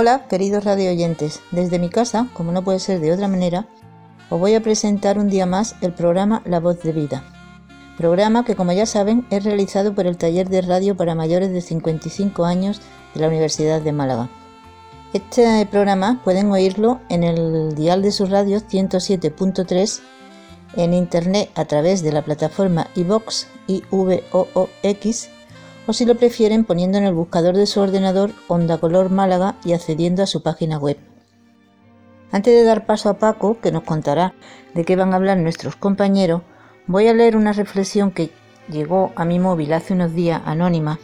Hola, queridos radio oyentes. Desde mi casa, como no puede ser de otra manera, os voy a presentar un día más el programa La Voz de Vida. Programa que, como ya saben, es realizado por el Taller de Radio para Mayores de 55 años de la Universidad de Málaga. Este programa pueden oírlo en el dial de su radio 107.3, en internet a través de la plataforma iVox, I-V-O-O-X, o si lo prefieren poniendo en el buscador de su ordenador Onda Color Málaga y accediendo a su página web. Antes de dar paso a Paco, que nos contará de qué van a hablar nuestros compañeros, voy a leer una reflexión que llegó a mi móvil hace unos días anónima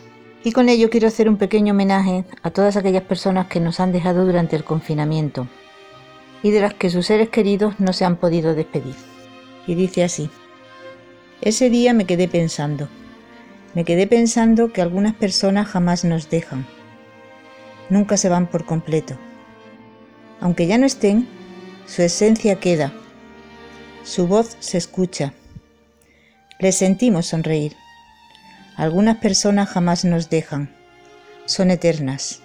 y con ello quiero hacer un pequeño homenaje a todas aquellas personas que nos han dejado durante el confinamiento y de las que sus seres queridos no se han podido despedir. Y dice así, ese día me quedé pensando, me quedé pensando que algunas personas jamás nos dejan, nunca se van por completo. Aunque ya no estén, su esencia queda, su voz se escucha, les sentimos sonreír. Algunas personas jamás nos dejan, son eternas.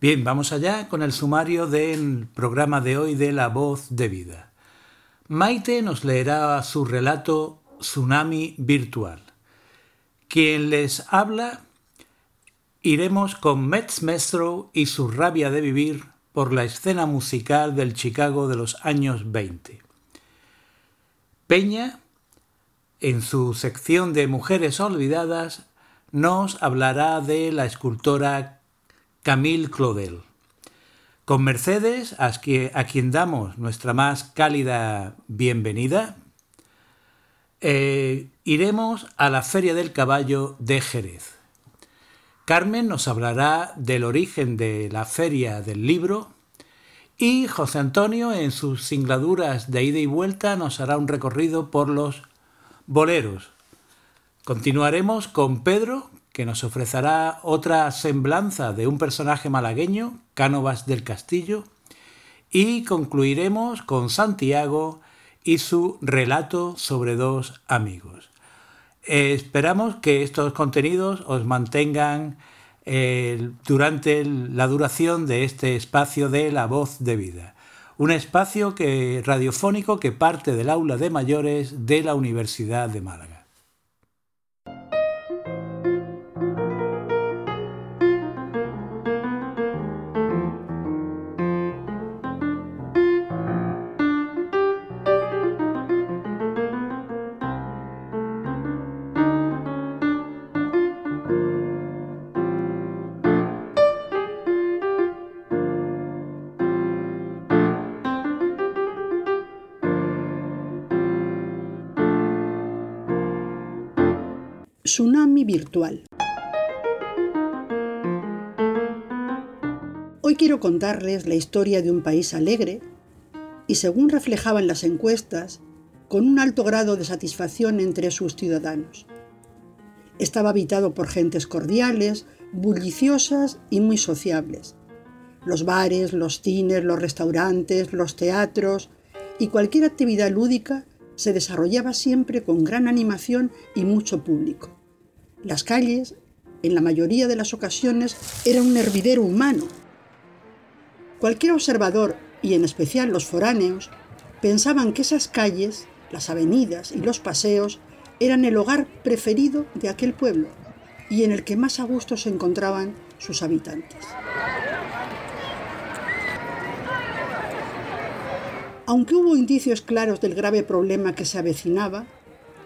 Bien, vamos allá con el sumario del programa de hoy de La Voz de Vida. Maite nos leerá su relato Tsunami Virtual. Quien les habla, iremos con Metz Mestro y su rabia de vivir por la escena musical del Chicago de los años 20. Peña, en su sección de Mujeres Olvidadas, nos hablará de la escultora Camille Claudel. Con Mercedes, a quien damos nuestra más cálida bienvenida, eh, iremos a la Feria del Caballo de Jerez. Carmen nos hablará del origen de la Feria del Libro y José Antonio en sus singladuras de ida y vuelta nos hará un recorrido por los boleros. Continuaremos con Pedro, que nos ofrecerá otra semblanza de un personaje malagueño, Cánovas del Castillo, y concluiremos con Santiago y su relato sobre dos amigos. esperamos que estos contenidos os mantengan eh, durante la duración de este espacio de La Voz de Vida, un espacio radiofónico que parte del aula de mayores de la Universidad de Málaga. Tsunami Virtual. Hoy quiero contarles la historia de un país alegre y, según reflejaban las encuestas, con un alto grado de satisfacción entre sus ciudadanos. Estaba habitado por gentes cordiales, bulliciosas y muy sociables. Los bares, los cines, los restaurantes, los teatros y cualquier actividad lúdica se desarrollaba siempre con gran animación y mucho público. Las calles, en la mayoría de las ocasiones, eran un hervidero humano. Cualquier observador, y en especial los foráneos, pensaban que esas calles, las avenidas y los paseos eran el hogar preferido de aquel pueblo y en el que más a gusto se encontraban sus habitantes. Aunque hubo indicios claros del grave problema que se avecinaba,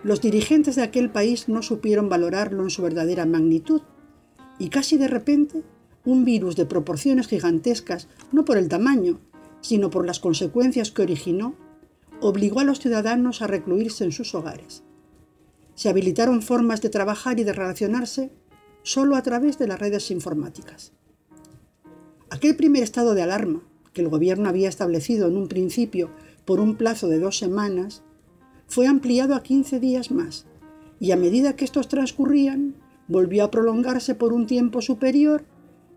los dirigentes de aquel país no supieron valorarlo en su verdadera magnitud y casi de repente un virus de proporciones gigantescas, no por el tamaño, sino por las consecuencias que originó, obligó a los ciudadanos a recluirse en sus hogares. Se habilitaron formas de trabajar y de relacionarse solo a través de las redes informáticas. Aquel primer estado de alarma, que el gobierno había establecido en un principio por un plazo de dos semanas, fue ampliado a 15 días más y a medida que estos transcurrían, volvió a prolongarse por un tiempo superior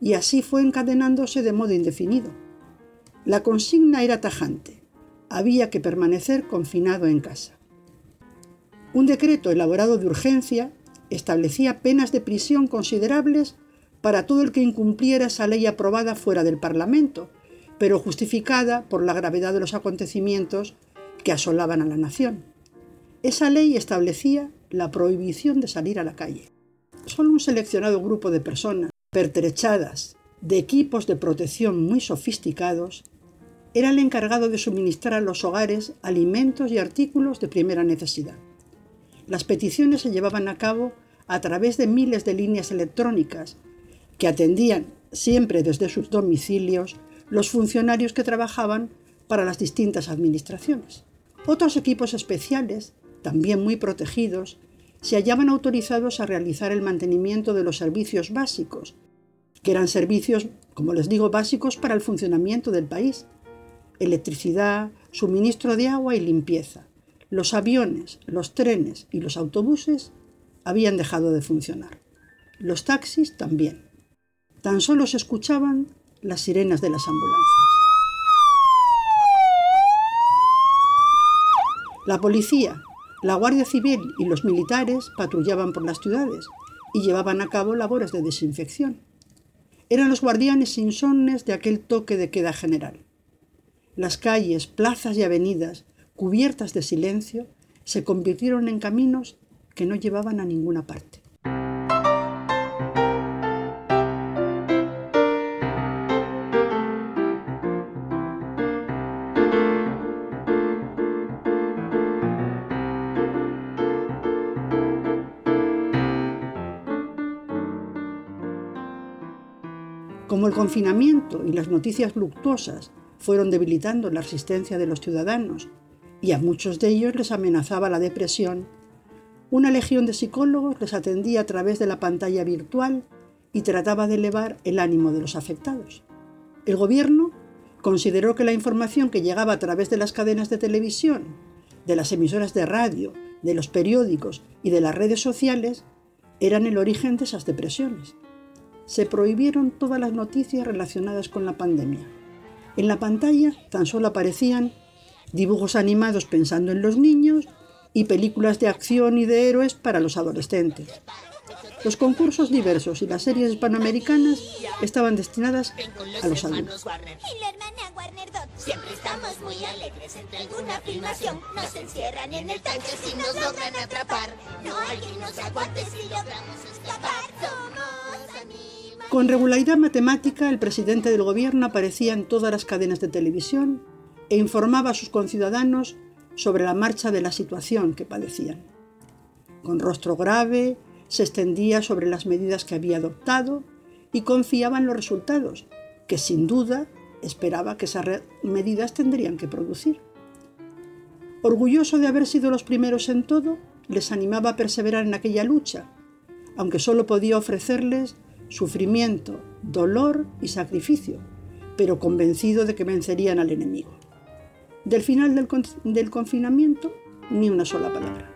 y así fue encadenándose de modo indefinido. La consigna era tajante. Había que permanecer confinado en casa. Un decreto elaborado de urgencia establecía penas de prisión considerables para todo el que incumpliera esa ley aprobada fuera del Parlamento, pero justificada por la gravedad de los acontecimientos que asolaban a la nación. Esa ley establecía la prohibición de salir a la calle. Solo un seleccionado grupo de personas, pertrechadas de equipos de protección muy sofisticados, era el encargado de suministrar a los hogares alimentos y artículos de primera necesidad. Las peticiones se llevaban a cabo a través de miles de líneas electrónicas que atendían siempre desde sus domicilios los funcionarios que trabajaban para las distintas administraciones. Otros equipos especiales, también muy protegidos, se hallaban autorizados a realizar el mantenimiento de los servicios básicos, que eran servicios, como les digo, básicos para el funcionamiento del país. Electricidad, suministro de agua y limpieza. Los aviones, los trenes y los autobuses habían dejado de funcionar. Los taxis también. Tan solo se escuchaban las sirenas de las ambulancias. La policía, la Guardia Civil y los militares patrullaban por las ciudades y llevaban a cabo labores de desinfección. Eran los guardianes insomnes de aquel toque de queda general. Las calles, plazas y avenidas, cubiertas de silencio, se convirtieron en caminos que no llevaban a ninguna parte. El confinamiento y las noticias luctuosas fueron debilitando la resistencia de los ciudadanos y a muchos de ellos les amenazaba la depresión, una legión de psicólogos les atendía a través de la pantalla virtual y trataba de elevar el ánimo de los afectados. El gobierno consideró que la información que llegaba a través de las cadenas de televisión, de las emisoras de radio, de los periódicos y de las redes sociales eran el origen de esas depresiones se prohibieron todas las noticias relacionadas con la pandemia. En la pantalla tan solo aparecían dibujos animados pensando en los niños y películas de acción y de héroes para los adolescentes. Los concursos diversos y las series hispanoamericanas estaban destinadas a los adultos. Siempre estamos muy alegres entre alguna filmación. Nos encierran en el tanque si nos logran atrapar. No hay quien nos aguante si logramos escapar. Somos amigos. Con regularidad matemática, el presidente del gobierno aparecía en todas las cadenas de televisión e informaba a sus conciudadanos sobre la marcha de la situación que padecían. Con rostro grave, se extendía sobre las medidas que había adoptado y confiaba en los resultados, que sin duda esperaba que esas medidas tendrían que producir. Orgulloso de haber sido los primeros en todo, les animaba a perseverar en aquella lucha, aunque solo podía ofrecerles sufrimiento, dolor y sacrificio, pero convencido de que vencerían al enemigo. Del final del, confinamiento, ni una sola palabra.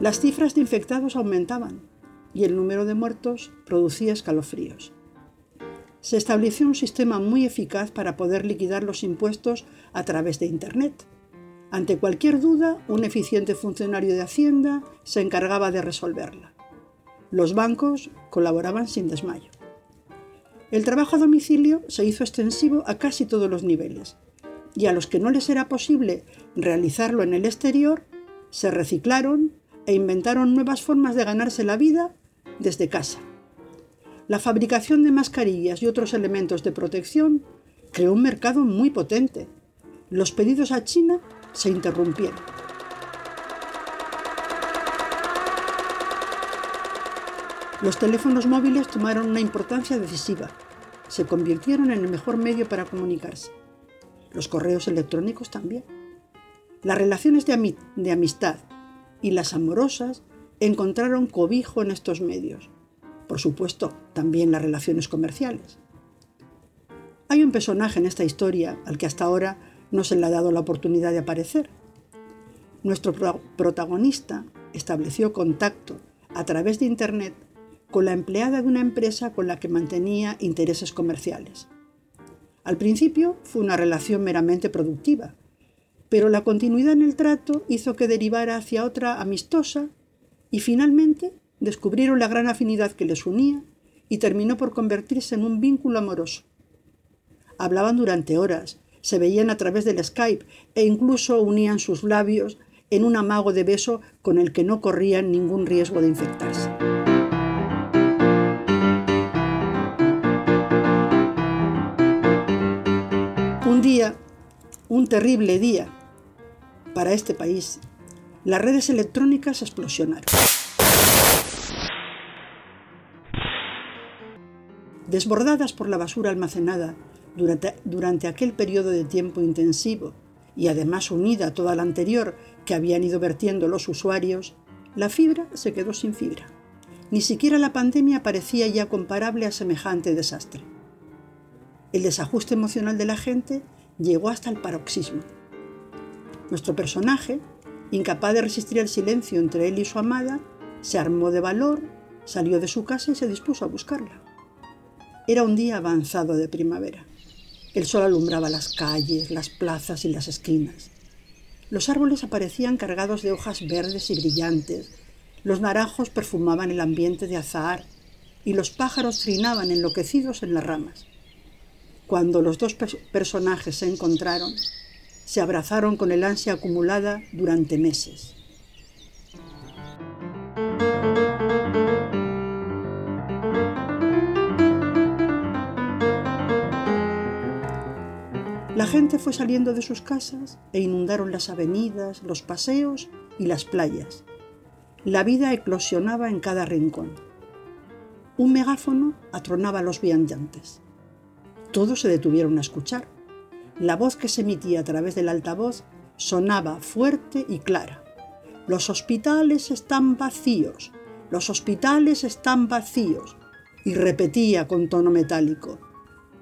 Las cifras de infectados aumentaban y el número de muertos producía escalofríos. Se estableció un sistema muy eficaz para poder liquidar los impuestos a través de Internet ante cualquier duda, un eficiente funcionario de Hacienda se encargaba de resolverla. Los bancos colaboraban sin desmayo. El trabajo a domicilio se hizo extensivo a casi todos los niveles, y a los que no les era posible realizarlo en el exterior, se reciclaron e inventaron nuevas formas de ganarse la vida desde casa. La fabricación de mascarillas y otros elementos de protección creó un mercado muy potente. Los pedidos a China se interrumpieron. Los teléfonos móviles tomaron una importancia decisiva. Se convirtieron en el mejor medio para comunicarse. Los correos electrónicos también. Las relaciones de, de amistad y las amorosas encontraron cobijo en estos medios. Por supuesto, también las relaciones comerciales. Hay un personaje en esta historia al que hasta ahora no se le ha dado la oportunidad de aparecer. Nuestro protagonista estableció contacto a través de Internet con la empleada de una empresa con la que mantenía intereses comerciales. Al principio fue una relación meramente productiva, pero la continuidad en el trato hizo que derivara hacia otra amistosa y finalmente descubrieron la gran afinidad que les unía y terminó por convertirse en un vínculo amoroso. Hablaban durante horas, se veían a través del Skype e incluso unían sus labios en un amago de beso con el que no corrían ningún riesgo de infectarse. Un día, un terrible día para este país, las redes electrónicas explosionaron. Desbordadas por la basura almacenada durante, aquel periodo de tiempo intensivo y además unida a toda la anterior que habían ido vertiendo los usuarios, la fibra se quedó sin fibra. Ni siquiera la pandemia parecía ya comparable a semejante desastre. El desajuste emocional de la gente llegó hasta el paroxismo. Nuestro personaje, incapaz de resistir el silencio entre él y su amada, se armó de valor, salió de su casa y se dispuso a buscarla. Era un día avanzado de primavera. El sol alumbraba las calles, las plazas y las esquinas. Los árboles aparecían cargados de hojas verdes y brillantes, los naranjos perfumaban el ambiente de azahar y los pájaros trinaban enloquecidos en las ramas. Cuando los dos personajes se encontraron, se abrazaron con el ansia acumulada durante meses. La gente fue saliendo de sus casas e inundaron las avenidas, los paseos y las playas. La vida eclosionaba en cada rincón. Un megáfono atronaba a los viandantes. Todos se detuvieron a escuchar. La voz que se emitía a través del altavoz sonaba fuerte y clara. Los hospitales están vacíos, los hospitales están vacíos. Y repetía con tono metálico,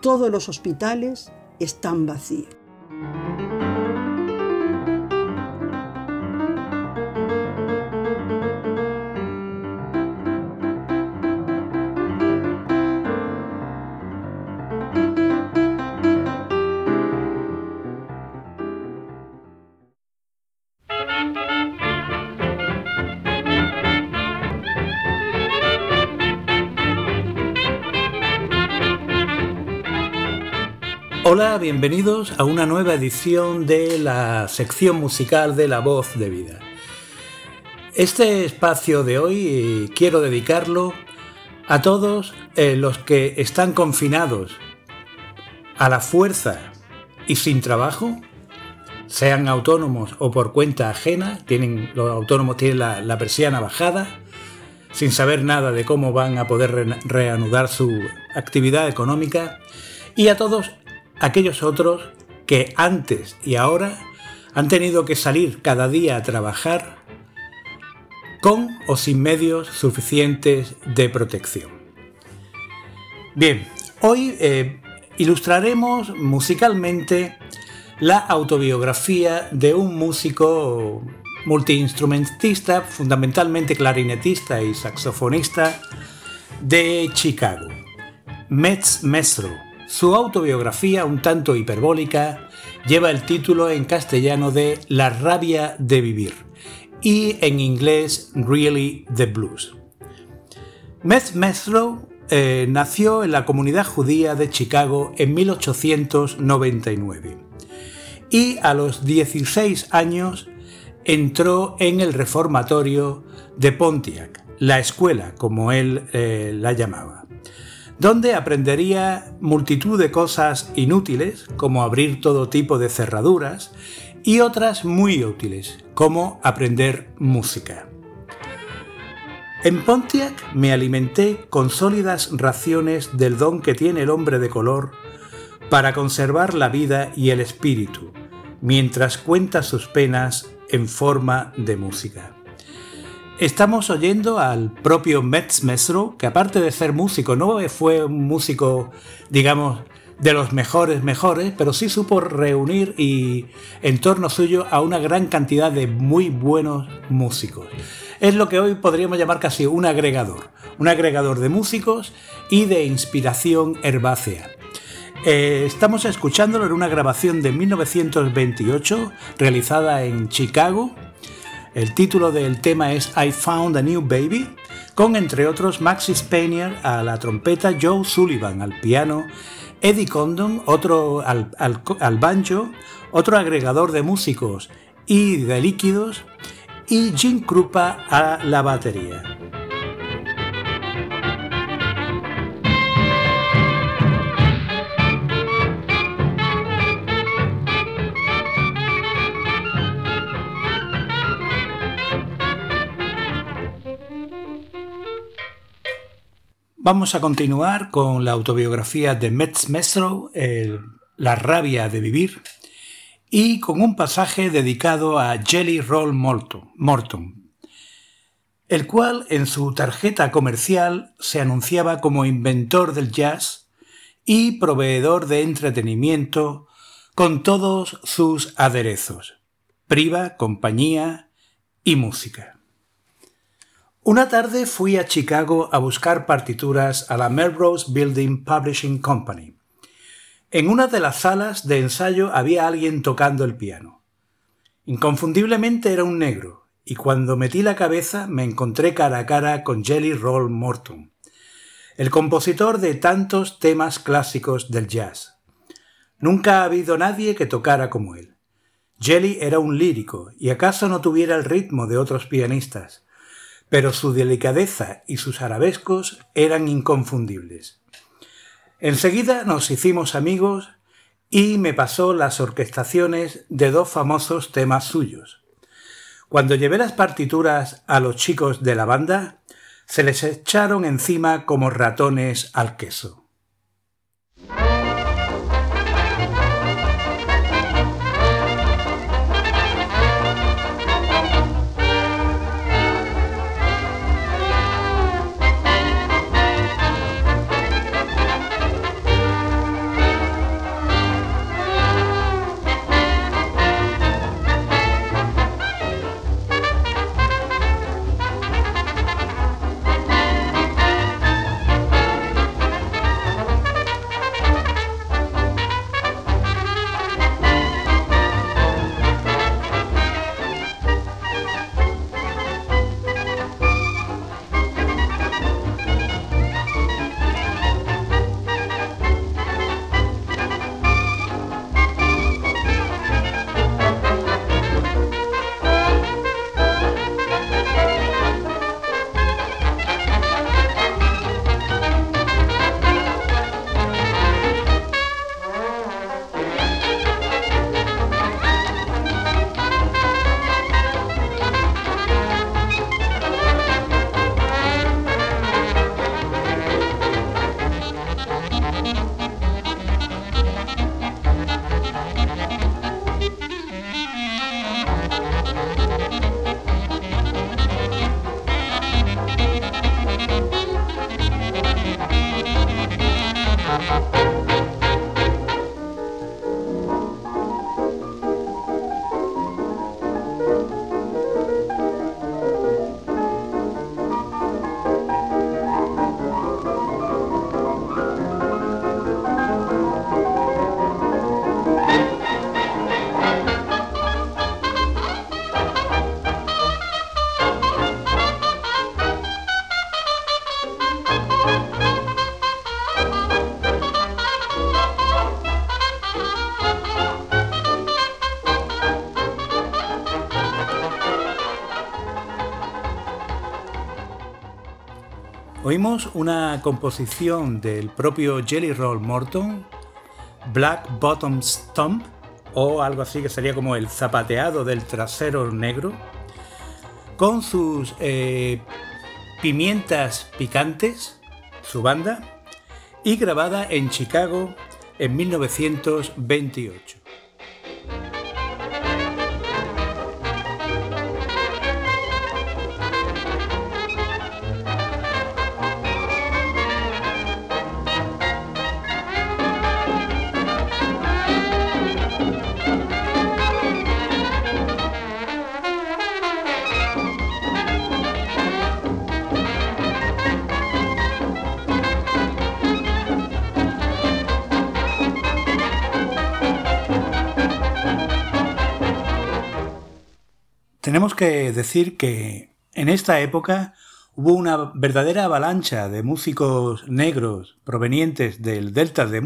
todos los hospitales están vacíos. Hola, bienvenidos a una nueva edición de la sección musical de La Voz de Vida. Este espacio de hoy eh, quiero dedicarlo a todos eh, los que están confinados a la fuerza y sin trabajo, sean autónomos o por cuenta ajena, tienen, los autónomos tienen la, la persiana bajada, sin saber nada de cómo van a poder reanudar su actividad económica, y a todos aquellos otros que antes y ahora han tenido que salir cada día a trabajar con o sin medios suficientes de protección. Bien, hoy eh, ilustraremos musicalmente la autobiografía de un músico multiinstrumentista, fundamentalmente clarinetista y saxofonista de Chicago, Metz Mestro su autobiografía, un tanto hiperbólica, lleva el título en castellano de La rabia de vivir y en inglés Really the Blues. Meth Methrow eh, nació en la comunidad judía de Chicago en 1899 y a los 16 años entró en el reformatorio de Pontiac, la escuela como él eh, la llamaba donde aprendería multitud de cosas inútiles, como abrir todo tipo de cerraduras, y otras muy útiles, como aprender música. En Pontiac me alimenté con sólidas raciones del don que tiene el hombre de color para conservar la vida y el espíritu, mientras cuenta sus penas en forma de música. Estamos oyendo al propio Metz Mesro, que aparte de ser músico, no fue un músico, digamos, de los mejores mejores, pero sí supo reunir y en torno suyo a una gran cantidad de muy buenos músicos. Es lo que hoy podríamos llamar casi un agregador, un agregador de músicos y de inspiración herbácea. Eh, estamos escuchándolo en una grabación de 1928 realizada en Chicago. El título del tema es I Found a New Baby, con entre otros Maxi Spanier a la trompeta, Joe Sullivan al piano Eddie Condon, otro al, banjo, otro agregador de músicos y de líquidos, y Jim Krupa a la batería. Vamos a continuar con la autobiografía de Metz Mestro, La rabia de vivir, y con un pasaje dedicado a Jelly Roll Morton, el cual en su tarjeta comercial se anunciaba como inventor del jazz y proveedor de entretenimiento con todos sus aderezos, priva, compañía y música. Una tarde fui a Chicago a buscar partituras a la Melrose Building Publishing Company. En una de las salas de ensayo había alguien tocando el piano. Inconfundiblemente era un negro, y cuando metí la cabeza me encontré cara a cara con Jelly Roll Morton, el compositor de tantos temas clásicos del jazz. Nunca ha habido nadie que tocara como él. Jelly era un lírico, y acaso no tuviera el ritmo de otros pianistas, pero su delicadeza y sus arabescos eran inconfundibles. Enseguida nos hicimos amigos y me pasó las orquestaciones de dos famosos temas suyos. Cuando llevé las partituras a los chicos de la banda, se les echaron encima como ratones al queso. Oímos una composición del propio Jelly Roll Morton, Black Bottom Stomp, o algo así que sería como el zapateado del trasero negro, con sus eh, pimientas picantes, su banda, y grabada en Chicago en 1928. Tenemos que decir que en esta época hubo una verdadera avalancha de músicos negros provenientes del delta de,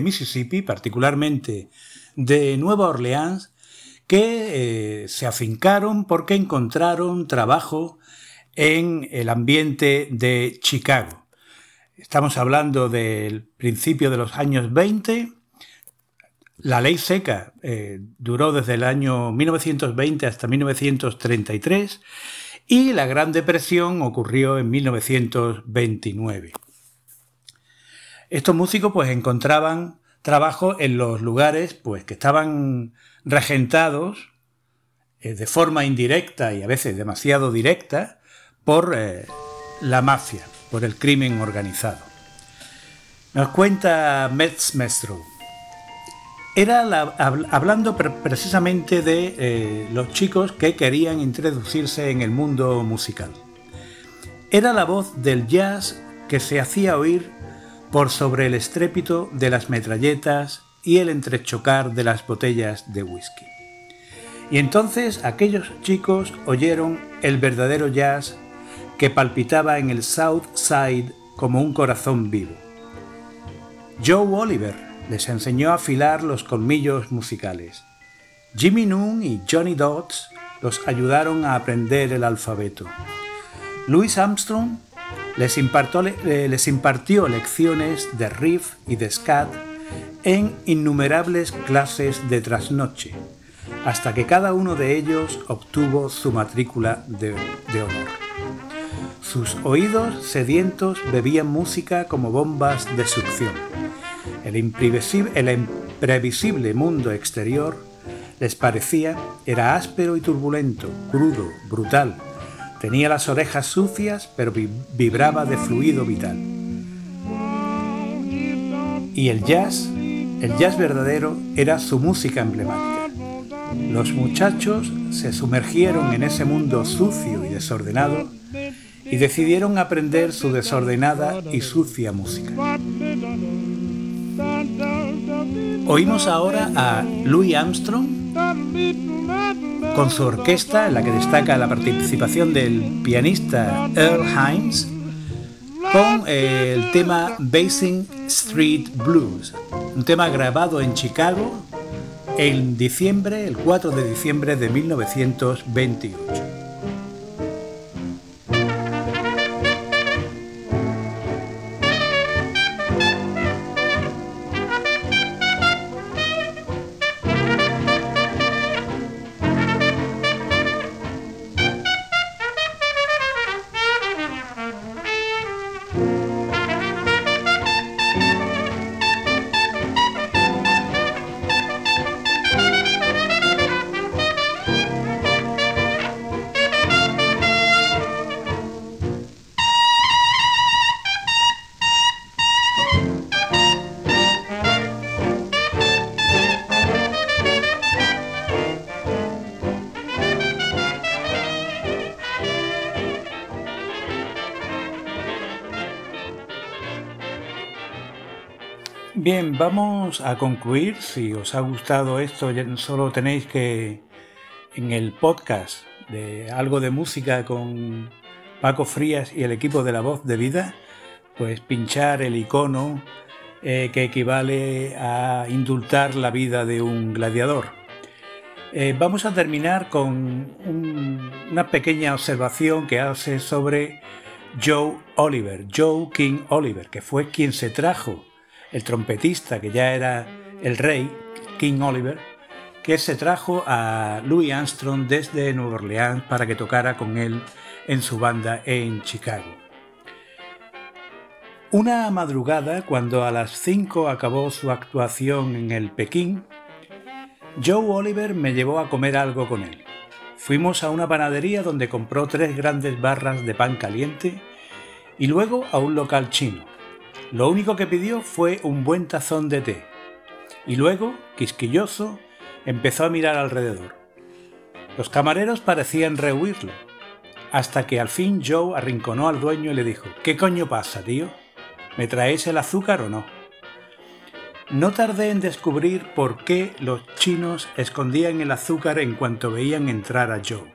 Mississippi, particularmente de Nueva Orleans, que eh, se afincaron porque encontraron trabajo en el ambiente de Chicago. Estamos hablando del principio de los años 20. La ley seca eh, duró desde el año 1920 hasta 1933 y la Gran Depresión ocurrió en 1929. Estos músicos pues encontraban trabajo en los lugares pues que estaban regentados eh, de forma indirecta y a veces demasiado directa por eh, la mafia, por el crimen organizado. Nos cuenta Metz. Era hablando precisamente de eh, los chicos que querían introducirse en el mundo musical. Era la voz del jazz que se hacía oír por sobre el estrépito de las metralletas y el entrechocar de las botellas de whisky. Y entonces aquellos chicos oyeron el verdadero jazz que palpitaba en el South Side como un corazón vivo. Joe Oliver les enseñó a afilar los colmillos musicales. Jimmy Noon y Johnny Dodds los ayudaron a aprender el alfabeto. Louis Armstrong les impartió, les impartió lecciones de riff y de scat en innumerables clases de trasnoche, hasta que cada uno de ellos obtuvo su matrícula de, honor. Sus oídos sedientos bebían música como bombas de succión. El imprevisible, mundo exterior les parecía era áspero y turbulento, crudo, brutal. Tenía las orejas sucias, pero vibraba de fluido vital. Y el jazz el jazz verdadero era su música emblemática. Los muchachos se sumergieron en ese mundo sucio y desordenado y decidieron aprender su desordenada y sucia música. Oímos ahora a Louis Armstrong con su orquesta en la que destaca la participación del pianista Earl Hines con el tema Basing Street Blues, un tema grabado en Chicago en diciembre, el 4 de diciembre de 1928. Vamos a concluir. Si os ha gustado esto, solo tenéis que en el podcast de algo de música con Paco Frías y el equipo de la voz de vida, pues pinchar el icono eh, que equivale a indultar la vida de un gladiador. Eh, vamos a terminar con una pequeña observación que hace sobre Joe Oliver, Joe King Oliver, que fue quien se trajo el trompetista que ya era el rey, King Oliver, que se trajo a Louis Armstrong desde Nueva Orleans para que tocara con él en su banda en Chicago. Una madrugada, cuando a las 5 acabó su actuación en el Pekín, Joe Oliver me llevó a comer algo con él. Fuimos a una panadería donde compró tres grandes barras de pan caliente y luego a un local chino. Lo único que pidió fue un buen tazón de té. Y luego, quisquilloso, empezó a mirar alrededor. Los camareros parecían rehuirlo, hasta que al fin Joe arrinconó al dueño y le dijo, ¿Qué coño pasa, tío? ¿Me traéis el azúcar o no? No tardé en descubrir por qué los chinos escondían el azúcar en cuanto veían entrar a Joe.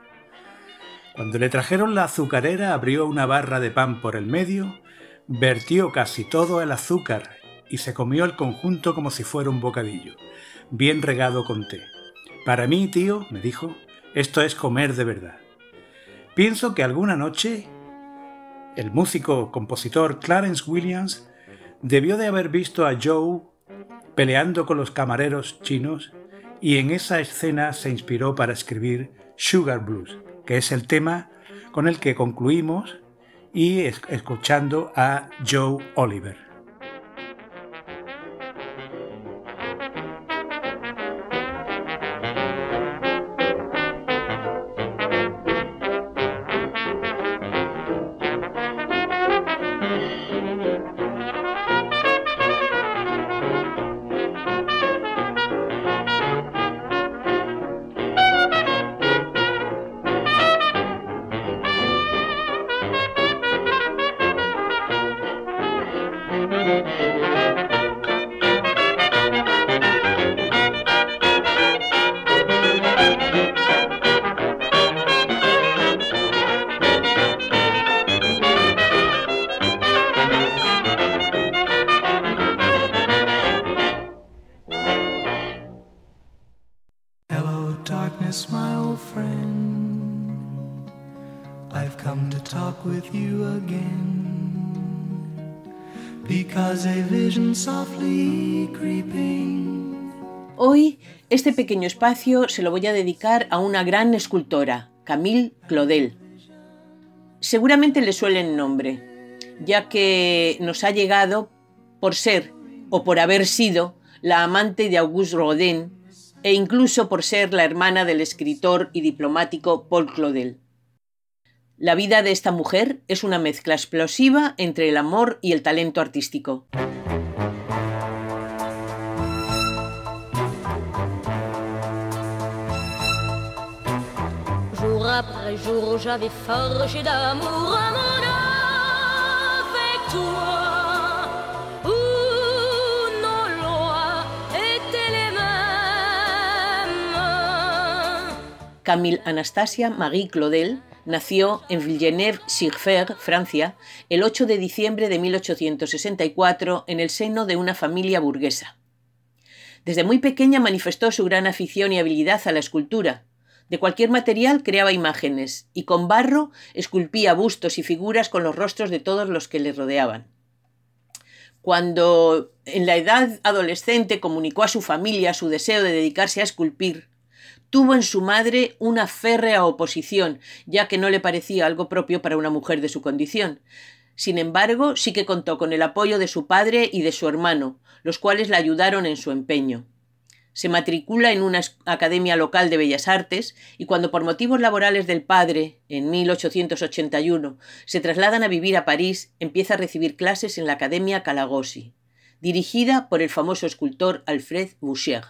Cuando le trajeron la azucarera abrió una barra de pan por el medio, vertió casi todo el azúcar y se comió el conjunto como si fuera un bocadillo, bien regado con té. Para mí, tío, me dijo, esto es comer de verdad. Pienso que alguna noche el músico compositor Clarence Williams debió de haber visto a Joe peleando con los camareros chinos y en esa escena se inspiró para escribir Sugar Blues, que es el tema con el que concluimos y escuchando a Joe Oliver. Pequeño espacio se lo voy a dedicar a una gran escultora, Camille Claudel. Seguramente le suelen nombre, ya que nos ha llegado por ser o por haber sido la amante de Auguste Rodin e incluso por ser la hermana del escritor y diplomático Paul Claudel. La vida de esta mujer es una mezcla explosiva entre el amor y el talento artístico. Camille Anastasia Marie Claudel nació en Villeneuve-sur-Fer, Francia, el 8 de diciembre de 1864 en el seno de una familia burguesa. Desde muy pequeña manifestó su gran afición y habilidad a la escultura. De cualquier material creaba imágenes y con barro esculpía bustos y figuras con los rostros de todos los que le rodeaban. Cuando en la edad adolescente comunicó a su familia su deseo de dedicarse a esculpir, tuvo en su madre una férrea oposición, ya que no le parecía algo propio para una mujer de su condición. Sin embargo, sí que contó con el apoyo de su padre y de su hermano, los cuales la ayudaron en su empeño. Se matricula en una academia local de bellas artes y cuando por motivos laborales del padre, en 1881, se trasladan a vivir a París, empieza a recibir clases en la Academia Calagosi, dirigida por el famoso escultor Alfred Boucher.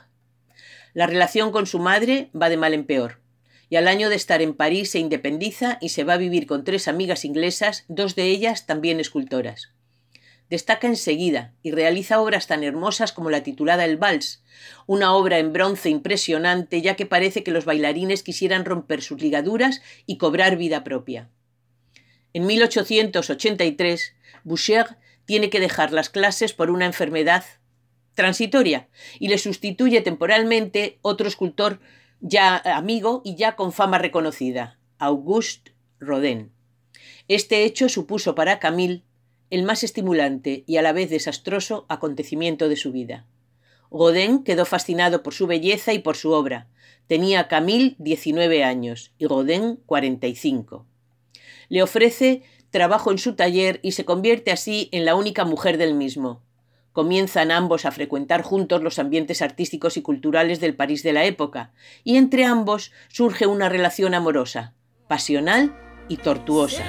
La relación con su madre va de mal en peor, y al año de estar en París se independiza y se va a vivir con tres amigas inglesas, dos de ellas también escultoras. Destaca enseguida y realiza obras tan hermosas como la titulada El Vals, una obra en bronce impresionante ya que parece que los bailarines quisieran romper sus ligaduras y cobrar vida propia. En 1883, Boucher tiene que dejar las clases por una enfermedad transitoria y le sustituye temporalmente otro escultor ya amigo y ya con fama reconocida, Auguste Rodin. Este hecho supuso para Camille el más estimulante y a la vez desastroso acontecimiento de su vida. Rodin quedó fascinado por su belleza y por su obra. Tenía Camille 19 años y Rodin 45. Le ofrece trabajo en su taller y se convierte así en la única mujer del mismo comienzan ambos a frecuentar juntos los ambientes artísticos y culturales del París de la época, y entre ambos surge una relación amorosa, pasional y tortuosa.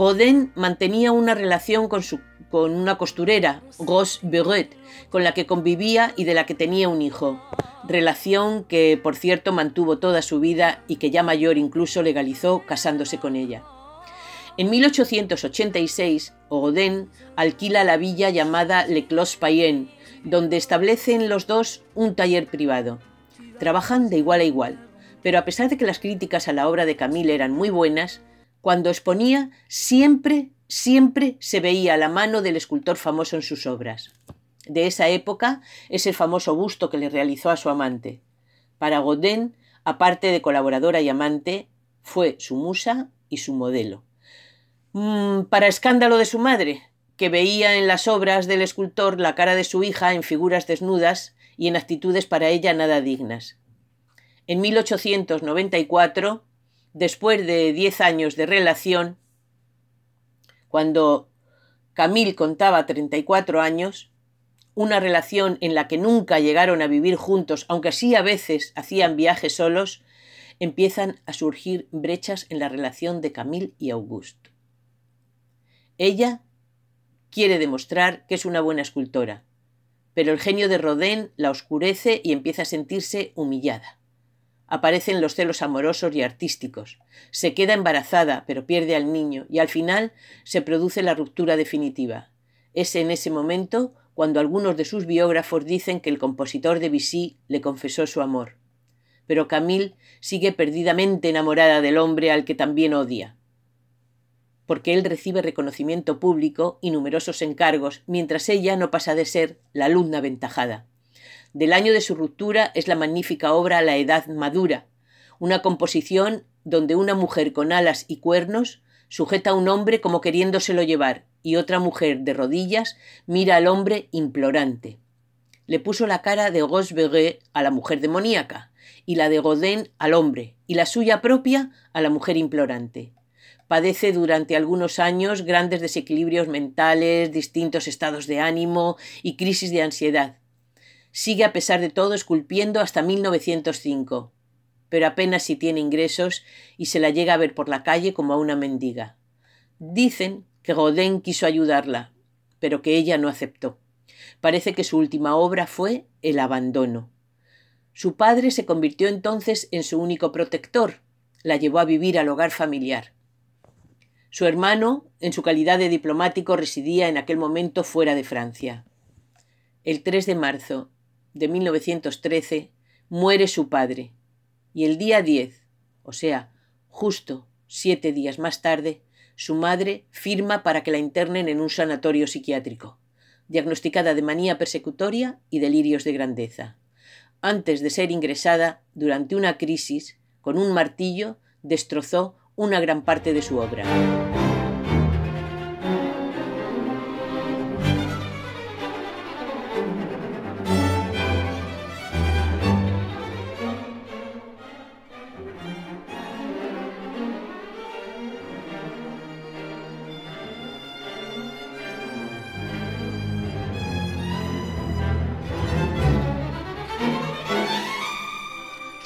Godin mantenía una relación con, su, con una costurera, Rose Beret, con la que convivía y de la que tenía un hijo. Relación que, por cierto, mantuvo toda su vida y que ya mayor incluso legalizó casándose con ella. En 1886, Godin alquila la villa llamada Le Clos Payen, donde establecen los dos un taller privado. Trabajan de igual a igual, pero a pesar de que las críticas a la obra de Camille eran muy buenas, cuando exponía, siempre, siempre se veía la mano del escultor famoso en sus obras. De esa época es el famoso busto que le realizó a su amante. Para Godin, aparte de colaboradora y amante, fue su musa y su modelo. Mm, para escándalo de su madre, que veía en las obras del escultor la cara de su hija en figuras desnudas y en actitudes para ella nada dignas. En 1894 después de diez años de relación, cuando Camille contaba 34 años, una relación en la que nunca llegaron a vivir juntos, aunque sí a veces hacían viajes solos, empiezan a surgir brechas en la relación de Camille y Auguste. Ella quiere demostrar que es una buena escultora, pero el genio de Rodin la oscurece y empieza a sentirse humillada. Aparecen los celos amorosos y artísticos. Se queda embarazada, pero pierde al niño, y al final se produce la ruptura definitiva. Es en ese momento cuando algunos de sus biógrafos dicen que el compositor de Vichy le confesó su amor. Pero Camille sigue perdidamente enamorada del hombre al que también odia porque él recibe reconocimiento público y numerosos encargos, mientras ella no pasa de ser la alumna aventajada. Del año de su ruptura es la magnífica obra La Edad Madura, una composición donde una mujer con alas y cuernos sujeta a un hombre como queriéndoselo llevar y otra mujer de rodillas mira al hombre implorante. Le puso la cara de Rose a la mujer demoníaca y la de Godin al hombre y la suya propia a la mujer implorante. Padece durante algunos años grandes desequilibrios mentales, distintos estados de ánimo y crisis de ansiedad. Sigue a pesar de todo esculpiendo hasta 1905, pero apenas si tiene ingresos y se la llega a ver por la calle como a una mendiga. Dicen que Godin quiso ayudarla, pero que ella no aceptó. Parece que su última obra fue El abandono. Su padre se convirtió entonces en su único protector, la llevó a vivir al hogar familiar. Su hermano, en su calidad de diplomático, residía en aquel momento fuera de Francia. El 3 de marzo de 1913 muere su padre y el día 10, o sea, justo siete días más tarde, su madre firma para que la internen en un sanatorio psiquiátrico, diagnosticada de manía persecutoria y delirios de grandeza. Antes de ser ingresada, durante una crisis, con un martillo, destrozó una gran parte de su obra.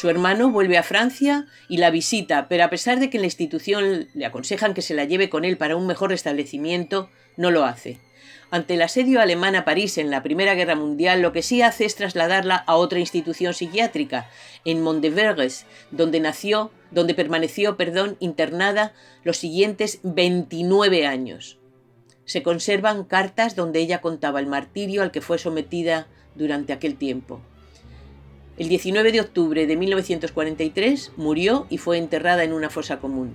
Su hermano vuelve a Francia y la visita, pero a pesar de que la institución le aconsejan que se la lleve con él para un mejor restablecimiento, no lo hace. Ante el asedio alemán a París en la Primera Guerra Mundial, lo que sí hace es trasladarla a otra institución psiquiátrica, en Mondeverges, donde nació, donde permaneció, perdón, internada los siguientes 29 años. Se conservan cartas donde ella contaba el martirio al que fue sometida durante aquel tiempo. El 19 de octubre de 1943 murió y fue enterrada en una fosa común.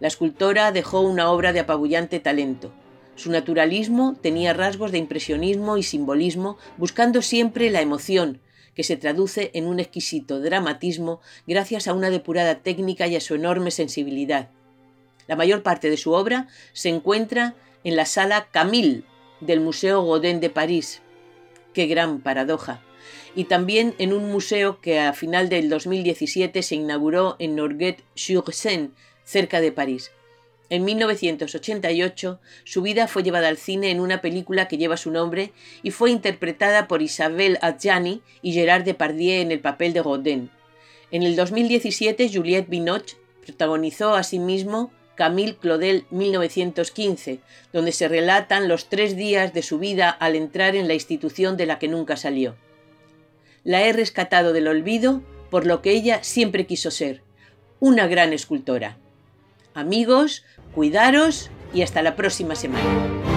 La escultora dejó una obra de apabullante talento. Su naturalismo tenía rasgos de impresionismo y simbolismo, buscando siempre la emoción, que se traduce en un exquisito dramatismo gracias a una depurada técnica y a su enorme sensibilidad. La mayor parte de su obra se encuentra en la sala Camille del Museo Godin de París. ¡Qué gran paradoja! Y también en un museo que a final del 2017 se inauguró en Norguet-sur-Seine, cerca de París. En 1988, su vida fue llevada al cine en una película que lleva su nombre y fue interpretada por Isabelle Adjani y Gérard Depardieu en el papel de Godin. En el 2017, Juliette Binoche protagonizó asimismo Camille Claudel 1915, donde se relatan los tres días de su vida al entrar en la institución de la que nunca salió. La he rescatado del olvido por lo que ella siempre quiso ser, una gran escultora. Amigos, cuidaros y hasta la próxima semana.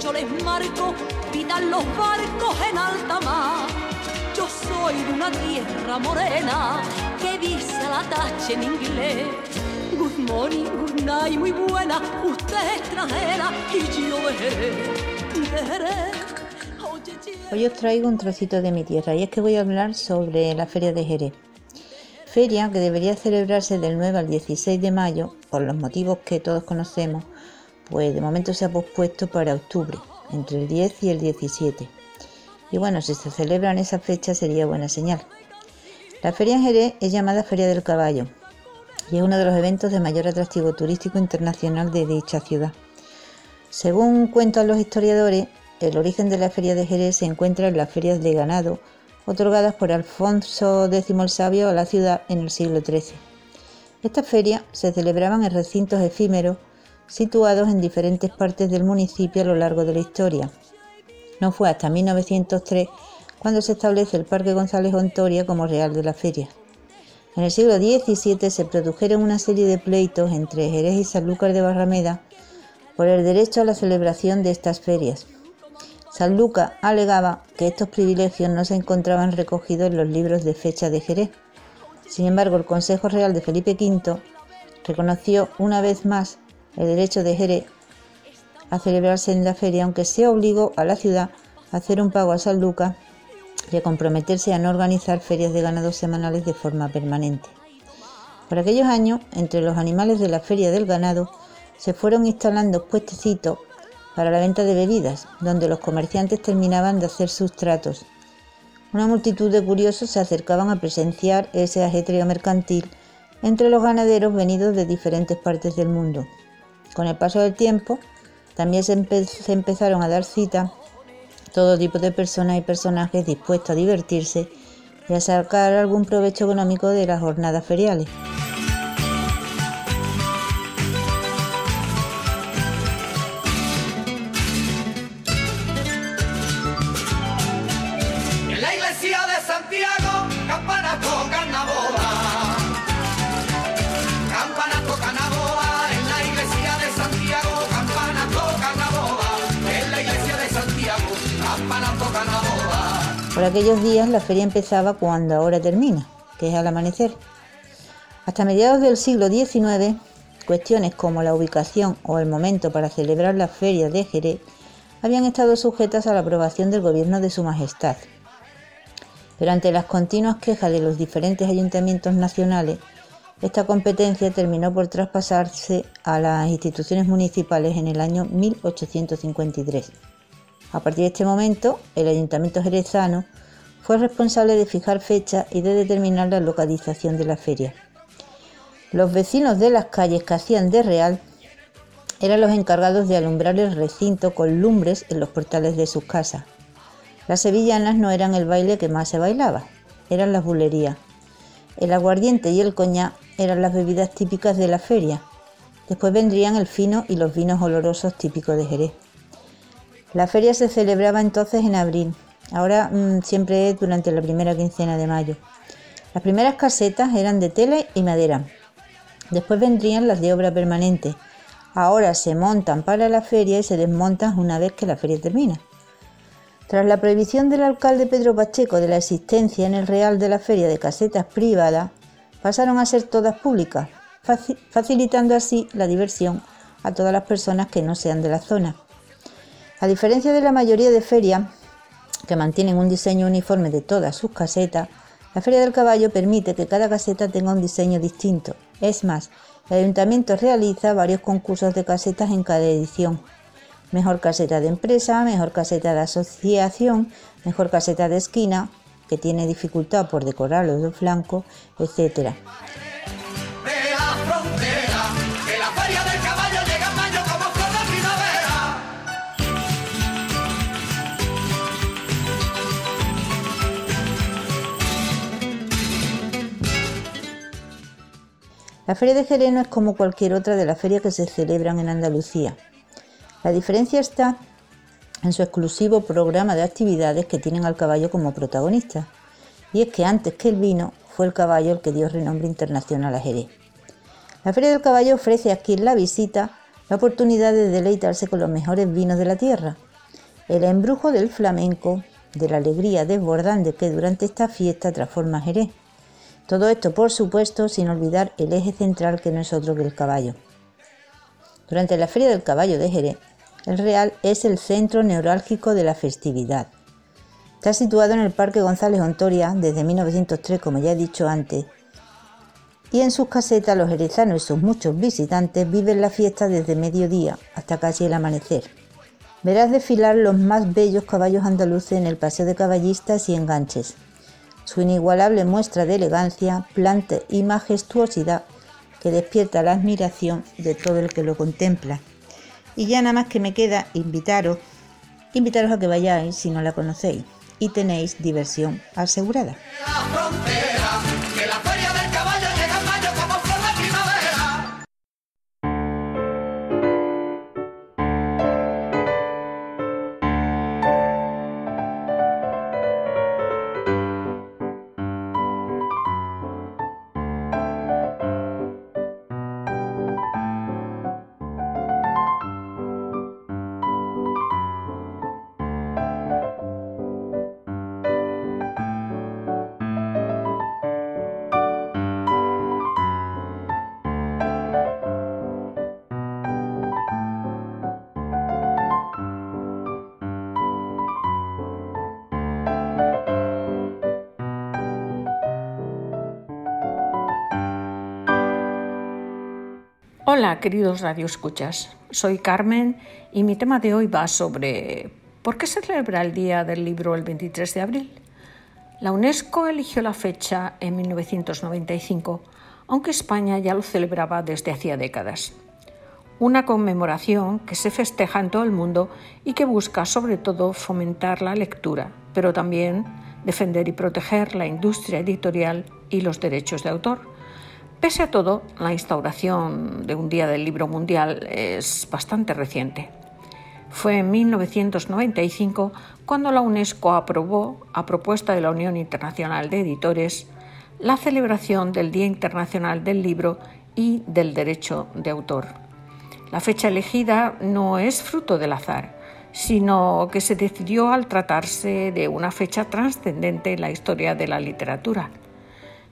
Yo les marco, pitan los barcos en alta mar. Yo soy de una tierra morena que dice la tache en inglés. Good morning, good night, muy buena, usted es extranjera y yo Hoy os traigo un trocito de mi tierra y es que voy a hablar sobre la Feria de Jerez. Feria que debería celebrarse del 9 al 16 de mayo, por los motivos que todos conocemos, pues de momento se ha pospuesto para octubre, entre el 10 y el 17. Y bueno, si se celebra en esa fecha sería buena señal. La feria en Jerez es llamada Feria del Caballo y es uno de los eventos de mayor atractivo turístico internacional de dicha ciudad. Según cuentan los historiadores, el origen de la feria de Jerez se encuentra en las ferias de ganado otorgadas por Alfonso X el Sabio a la ciudad en el siglo XIII. Estas ferias se celebraban en recintos efímeros situados en diferentes partes del municipio a lo largo de la historia. No fue hasta 1903 cuando se establece el Parque González Ontoria como real de la feria. En el siglo XVII se produjeron una serie de pleitos entre Jerez y Sanlúcar de Barrameda por el derecho a la celebración de estas ferias. Sanlúcar alegaba que estos privilegios no se encontraban recogidos en los libros de fecha de Jerez. Sin embargo, el Consejo Real de Felipe V reconoció una vez más el derecho de Jerez a celebrarse en la feria, aunque se obligó a la ciudad a hacer un pago a San Lucas y a comprometerse a no organizar ferias de ganado semanales de forma permanente. Por aquellos años, entre los animales de la feria del ganado, se fueron instalando puestecitos para la venta de bebidas, donde los comerciantes terminaban de hacer sus tratos. Una multitud de curiosos se acercaban a presenciar ese ajetreo mercantil entre los ganaderos venidos de diferentes partes del mundo. Con el paso del tiempo, también se, empezaron a dar cita todo tipo de personas y personajes dispuestos a divertirse y a sacar algún provecho económico de las jornadas feriales. Por aquellos días la feria empezaba cuando ahora termina, que es al amanecer. Hasta mediados del siglo XIX, cuestiones como la ubicación o el momento para celebrar la feria de Jerez habían estado sujetas a la aprobación del gobierno de Su Majestad. Pero ante las continuas quejas de los diferentes ayuntamientos nacionales, esta competencia terminó por traspasarse a las instituciones municipales en el año 1853. A partir de este momento, el Ayuntamiento jerezano fue responsable de fijar fecha y de determinar la localización de la feria. Los vecinos de las calles que hacían de real eran los encargados de alumbrar el recinto con lumbres en los portales de sus casas. Las sevillanas no eran el baile que más se bailaba, eran las bulerías. El aguardiente y el coñac eran las bebidas típicas de la feria. Después vendrían el fino y los vinos olorosos típicos de Jerez. La feria se celebraba entonces en abril, ahora mm, siempre durante la primera quincena de mayo. Las primeras casetas eran de tela y madera. Después vendrían las de obra permanente. Ahora se montan para la feria y se desmontan una vez que la feria termina. Tras la prohibición del alcalde Pedro Pacheco de la existencia en el Real de la feria de casetas privadas, pasaron a ser todas públicas, facilitando así la diversión a todas las personas que no sean de la zona. A diferencia de la mayoría de ferias que mantienen un diseño uniforme de todas sus casetas, la Feria del Caballo permite que cada caseta tenga un diseño distinto. Es más, el ayuntamiento realiza varios concursos de casetas en cada edición. Mejor caseta de empresa, mejor caseta de asociación, mejor caseta de esquina, que tiene dificultad por decorar los dos flancos, etc. La Feria de Jerez no es como cualquier otra de las ferias que se celebran en Andalucía. La diferencia está en su exclusivo programa de actividades que tienen al caballo como protagonista. Y es que antes que el vino fue el caballo el que dio renombre internacional a Jerez. La Feria del Caballo ofrece a quien la visita la oportunidad de deleitarse con los mejores vinos de la tierra, el embrujo del flamenco, de la alegría desbordante que durante esta fiesta transforma Jerez. Todo esto, por supuesto, sin olvidar el eje central que no es otro que el caballo. Durante la Feria del Caballo de Jerez, el Real es el centro neurálgico de la festividad. Está situado en el Parque González Ontoria desde 1903, como ya he dicho antes, y en sus casetas los jerezanos y sus muchos visitantes viven la fiesta desde mediodía hasta casi el amanecer. Verás desfilar los más bellos caballos andaluces en el paseo de caballistas y enganches. Su inigualable muestra de elegancia, plante y majestuosidad que despierta la admiración de todo el que lo contempla. Y ya nada más que me queda invitaros, invitaros a que vayáis si no la conocéis y tenéis diversión asegurada. Hola, queridos radioescuchas. Soy Carmen y mi tema de hoy va sobre ¿por qué se celebra el Día del Libro el 23 de abril? La UNESCO eligió la fecha en 1995, aunque España ya lo celebraba desde hacía décadas. Una conmemoración que se festeja en todo el mundo y que busca sobre todo fomentar la lectura, pero también defender y proteger la industria editorial y los derechos de autor Pese a todo, la instauración de un Día del Libro Mundial es bastante reciente. Fue en 1995 cuando la UNESCO aprobó, a propuesta de la Unión Internacional de Editores, la celebración del Día Internacional del Libro y del Derecho de Autor. La fecha elegida no es fruto del azar, sino que se decidió al tratarse de una fecha trascendente en la historia de la literatura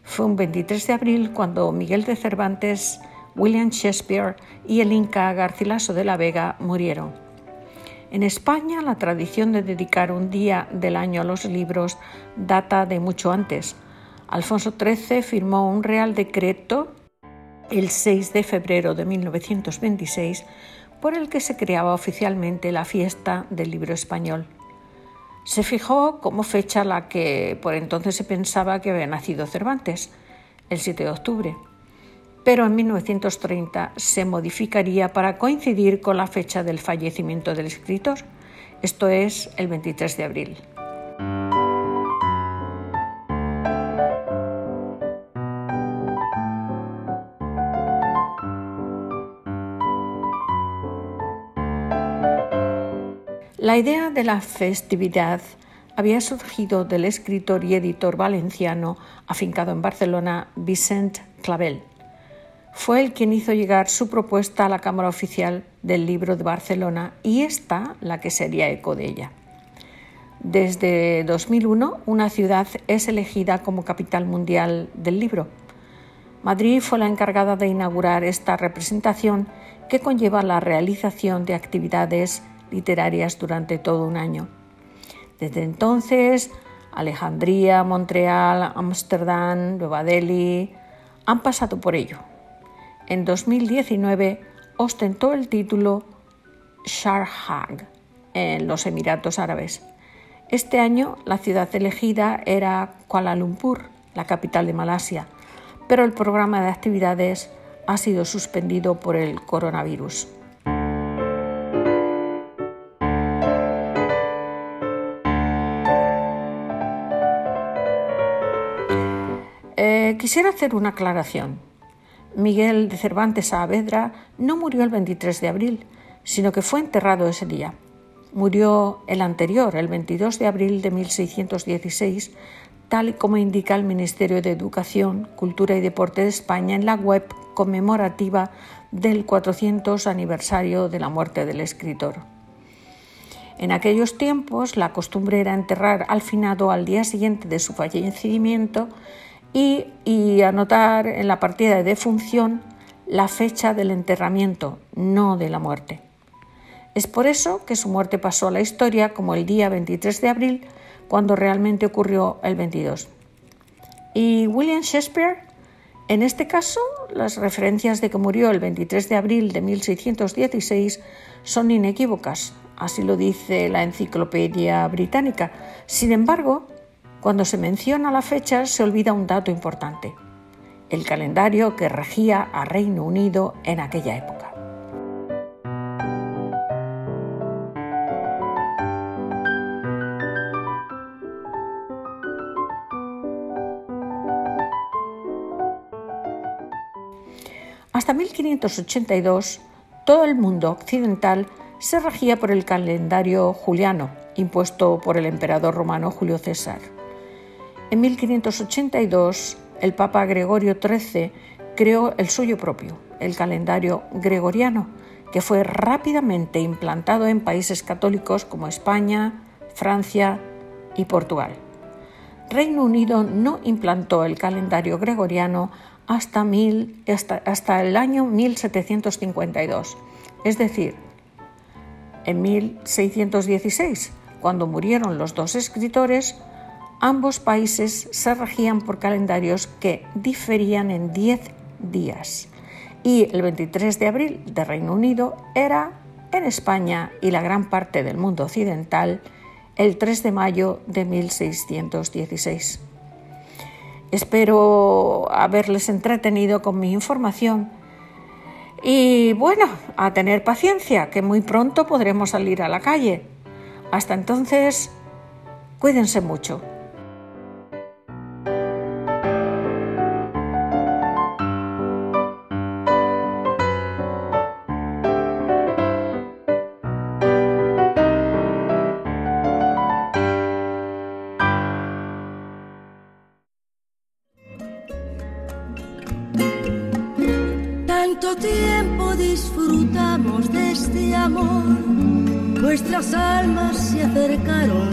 fue un 23 de abril cuando Miguel de Cervantes, William Shakespeare y el Inca Garcilaso de la Vega murieron. En España la tradición de dedicar un día del año a los libros data de mucho antes. Alfonso XIII firmó un real decreto el 6 de febrero de 1926 por el que se creaba oficialmente la fiesta del libro español. Se fijó como fecha la que por entonces se pensaba que había nacido Cervantes, el 7 de octubre, pero en 1930 se modificaría para coincidir con la fecha del fallecimiento del escritor, esto es el 23 de abril. La idea de la festividad había surgido del escritor y editor valenciano afincado en Barcelona, Vicent Clavel. Fue él quien hizo llegar su propuesta a la Cámara Oficial del Libro de Barcelona y esta la que sería eco de ella. Desde 2001, una ciudad es elegida como capital mundial del libro. Madrid fue la encargada de inaugurar esta representación que conlleva la realización de actividades literarias durante todo un año. Desde entonces, Alejandría, Montreal, Ámsterdam, Nueva Delhi han pasado por ello. En 2019 ostentó el título Sharjah en los Emiratos Árabes. Este año la ciudad elegida era Kuala Lumpur, la capital de Malasia, pero el programa de actividades ha sido suspendido por el coronavirus. Quisiera hacer una aclaración. Miguel de Cervantes Saavedra no murió el 23 de abril, sino que fue enterrado ese día. Murió el anterior, el 22 de abril de 1616, tal y como indica el Ministerio de Educación, Cultura y Deporte de España en la web conmemorativa del 400 aniversario de la muerte del escritor. En aquellos tiempos la costumbre era enterrar al finado al día siguiente de su fallecimiento y, anotar en la partida de defunción la fecha del enterramiento, no de la muerte. Es por eso que su muerte pasó a la historia como el día 23 de abril, cuando realmente ocurrió el 22. ¿Y William Shakespeare? En este caso, las referencias de que murió el 23 de abril de 1616 son inequívocas, así lo dice la Enciclopedia Británica. Sin embargo, cuando se menciona la fecha se olvida un dato importante, el calendario que regía a Reino Unido en aquella época. Hasta 1582, todo el mundo occidental se regía por el calendario juliano, impuesto por el emperador romano Julio César. En 1582, el Papa Gregorio XIII creó el suyo propio, el calendario gregoriano, que fue rápidamente implantado en países católicos como España, Francia y Portugal. Reino Unido no implantó el calendario gregoriano hasta, hasta, el año 1752, es decir, en 1616, cuando murieron los dos escritores, ambos países se regían por calendarios que diferían en 10 días. Y el 23 de abril de Reino Unido era en España y la gran parte del mundo occidental el 3 de mayo de 1616. Espero haberles entretenido con mi información y bueno, a tener paciencia, que muy pronto podremos salir a la calle. Hasta entonces, cuídense mucho.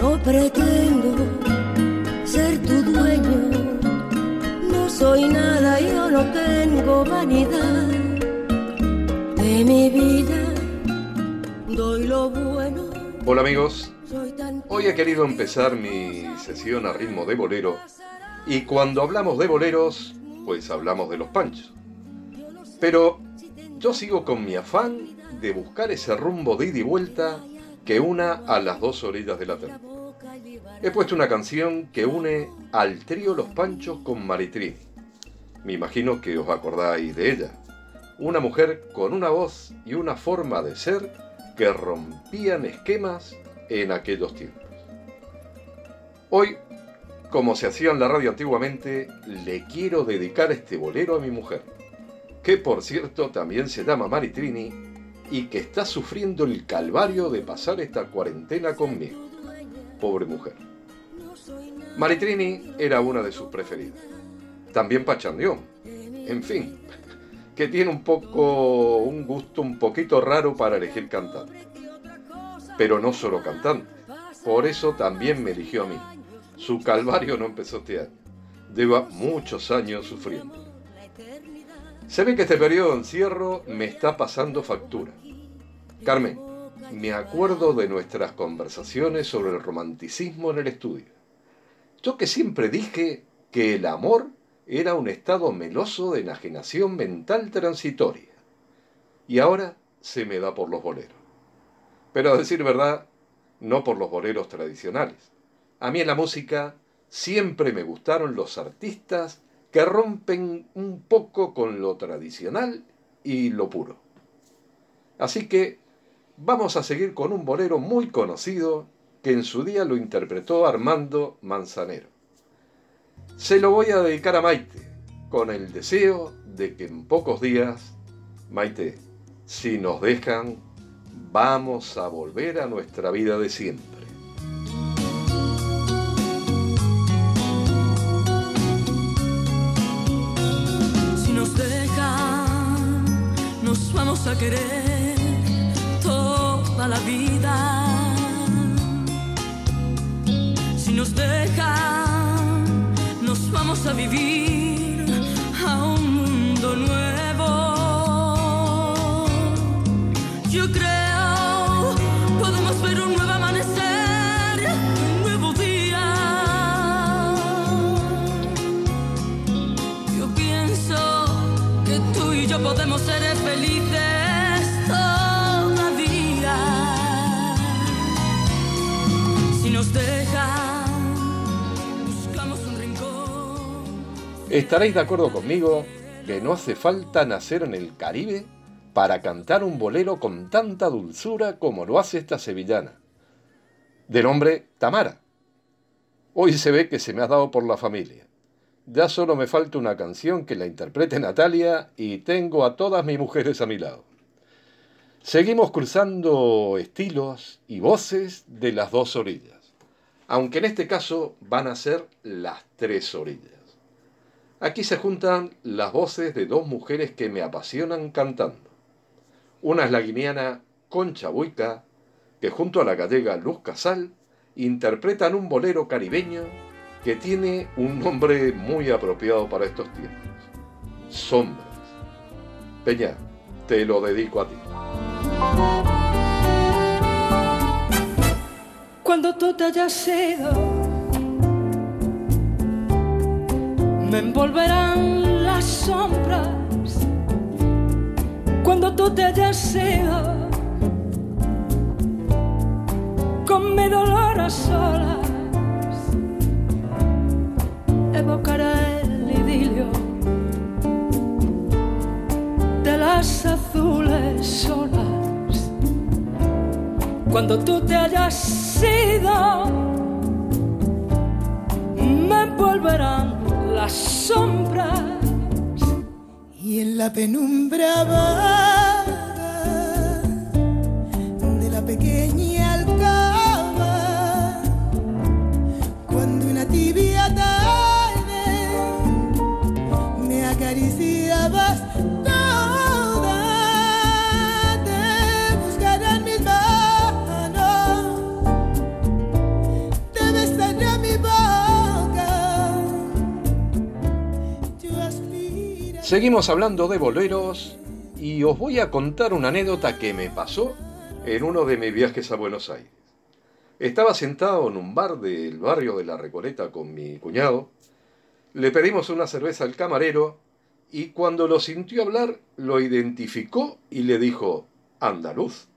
No pretendo ser tu dueño, no soy nada, yo no tengo vanidad. De mi vida doy lo bueno. Hola amigos, hoy he querido empezar mi sesión a ritmo de bolero y cuando hablamos de boleros, pues hablamos de los panchos. Pero yo sigo con mi afán de buscar ese rumbo de ida y vuelta que una a las dos orillas de la tierra. He puesto una canción que une al trío Los Panchos con Maritrini. Me imagino que os acordáis de ella. Una mujer con una voz y una forma de ser que rompían esquemas en aquellos tiempos. Hoy, como se hacía en la radio antiguamente, le quiero dedicar este bolero a mi mujer que por cierto también se llama Maritrini y que está sufriendo el calvario de pasar esta cuarentena conmigo. Pobre mujer. Maritrini era una de sus preferidas. También Pachandión. En fin, que tiene un poco un gusto un poquito raro para elegir cantante. Pero no solo cantante. Por eso también me eligió a mí. Su calvario no empezó este año. Lleva muchos años sufriendo. Se ve que este periodo de encierro me está pasando factura. Carmen, me acuerdo de nuestras conversaciones sobre el romanticismo en el estudio. Yo que siempre dije que el amor era un estado meloso de enajenación mental transitoria. Y ahora se me da por los boleros. Pero a decir verdad, no por los boleros tradicionales. A mí en la música siempre me gustaron los artistas que rompen un poco con lo tradicional y lo puro. Así que vamos a seguir con un bolero muy conocido que en su día lo interpretó Armando Manzanero. Se lo voy a dedicar a Maite, con el deseo de que en pocos días, Maite, si nos dejan, vamos a volver a nuestra vida de siempre. Vamos a querer toda la vida. Si nos dejan, nos vamos a vivir a un mundo nuevo. Yo creo Estaréis de acuerdo conmigo que no hace falta nacer en el Caribe para cantar un bolero con tanta dulzura como lo hace esta sevillana. De nombre Tamara. Hoy se ve que se me ha dado por la familia. Ya solo me falta una canción que la interprete Natalia y tengo a todas mis mujeres a mi lado. Seguimos cruzando estilos y voces de las dos orillas, aunque en este caso van a ser las tres orillas. Aquí se juntan las voces de dos mujeres que me apasionan cantando. Una es la guineana Concha Buica, que junto a la gallega Luz Casal interpretan un bolero caribeño que tiene un nombre muy apropiado para estos tiempos. Sombras. Peña, te lo dedico a ti. Cuando tú te hayas ido me envolverán las sombras. Cuando tú te hayas ido con mi dolor a solas evocará el idilio de las azules olas cuando tú te hayas ido me envolverán las sombras. Y en la penumbra vaga Seguimos hablando de boleros y os voy a contar una anécdota que me pasó en uno de mis viajes a Buenos Aires. Estaba sentado en un bar del barrio de La Recoleta con mi cuñado, le pedimos una cerveza al camarero y cuando lo sintió hablar lo identificó y le dijo andaluz.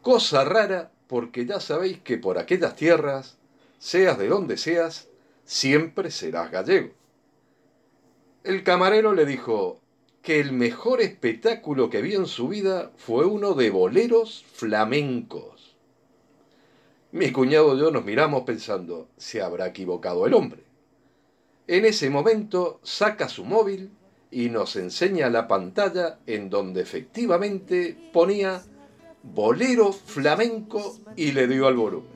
Cosa rara porque ya sabéis que por aquellas tierras, seas de donde seas, siempre serás gallego. El camarero le dijo que el mejor espectáculo que vio en su vida fue uno de boleros flamencos. Mi cuñado y yo nos miramos pensando, se habrá equivocado el hombre. En ese momento saca su móvil y nos enseña la pantalla en donde efectivamente ponía bolero flamenco y le dio al volumen.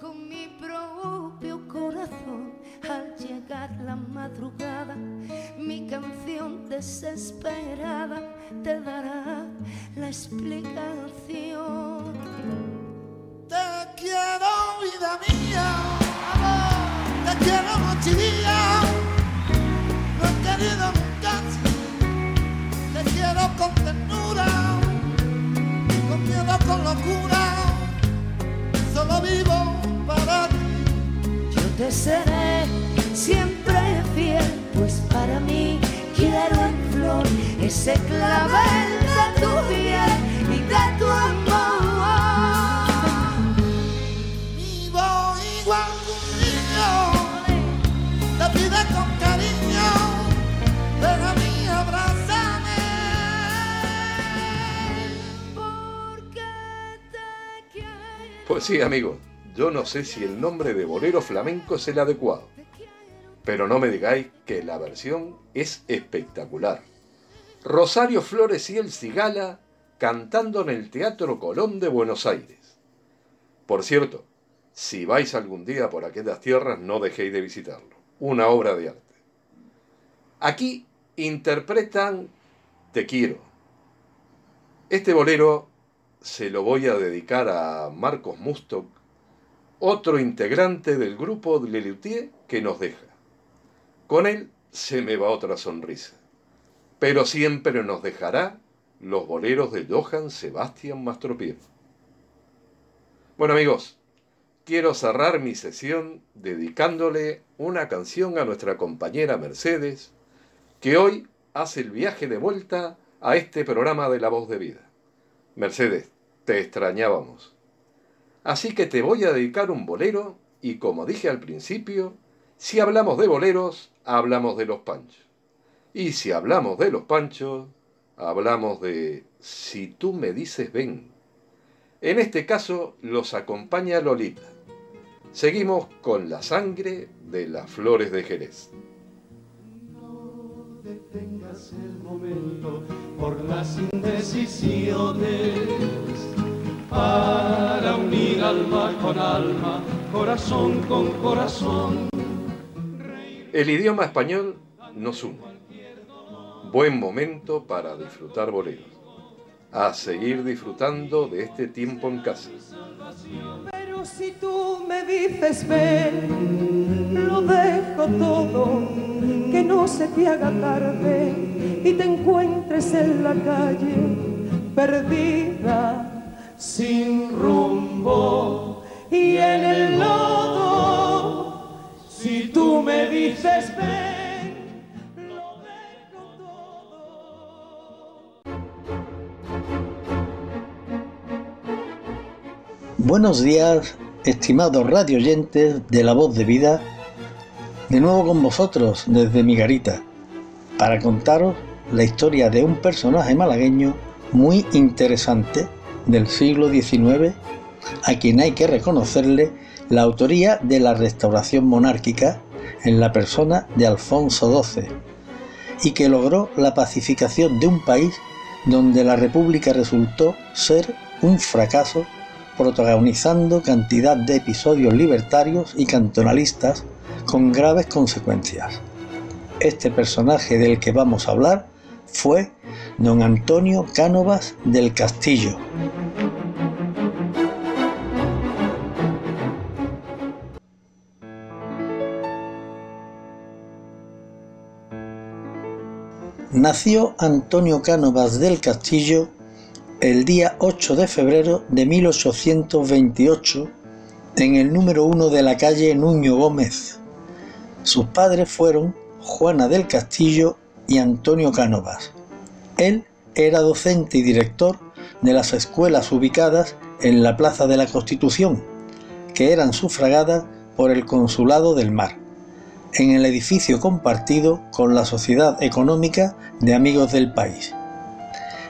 Con mi propio corazón, al llegar la madrugada, desesperada te dará la explicación. Te quiero, vida mía, amor, te quiero día. No he querido nunca, te quiero con ternura, con miedo, con locura. Solo vivo para ti. Yo te seré siempre fiel, pues ese clavel de tu piel y de tu amor. Vivo igual que un niño, te pide con cariño, ven a mí, abrázame. Pues sí, amigo, yo no sé si el nombre de bolero flamenco es el adecuado, pero no me digáis que la versión es espectacular. Rosario Flores y el Cigala cantando en el Teatro Colón de Buenos Aires. Por cierto, si vais algún día por aquellas tierras, no dejéis de visitarlo. Una obra de arte. Aquí interpretan Te quiero. Este bolero se lo voy a dedicar a Marcos Mustock, otro integrante del grupo de Lelutier que nos deja. Con él se me va otra sonrisa, pero siempre nos dejará los boleros de Johann Sebastian Mastropiero. Bueno amigos, quiero cerrar mi sesión dedicándole una canción a nuestra compañera Mercedes, que hoy hace el viaje de vuelta a este programa de La Voz de Vida. Mercedes, te extrañábamos. Así que te voy a dedicar un bolero y como dije al principio, si hablamos de boleros, hablamos de los panchos. Y si hablamos de los panchos, hablamos de Si tú me dices ven. En este caso los acompaña Lolita. Seguimos con la sangre de las flores de Jerez. detengas el momento por las indecisiones para unir alma con alma, corazón con corazón. El idioma español nos une. Buen momento para disfrutar boleros. A seguir disfrutando de este tiempo en casa. Pero si tú me dices ven, lo dejo todo, que no se te haga tarde y te encuentres en la calle perdida, sin rumbo y en el lodo. Tú me dices ven, Buenos días, estimados radioyentes de La Voz de Vida, de nuevo con vosotros desde mi garita, para contaros la historia de un personaje malagueño muy interesante del siglo XIX, a quien hay que reconocerle la autoría de la restauración monárquica en la persona de Alfonso XII, y que logró la pacificación de un país donde la República resultó ser un fracaso protagonizando cantidad de episodios libertarios y cantonalistas con graves consecuencias. Este personaje del que vamos a hablar fue don Antonio Cánovas del Castillo. Nació Antonio Cánovas del Castillo el día 8 de febrero de 1828 en el número 1 de la calle Nuño Gómez. Sus padres fueron Juana del Castillo y Antonio Cánovas. Él era docente y director de las escuelas ubicadas en la Plaza de la Constitución, que eran sufragadas por el Consulado del Mar, en el edificio compartido con la Sociedad Económica de Amigos del País.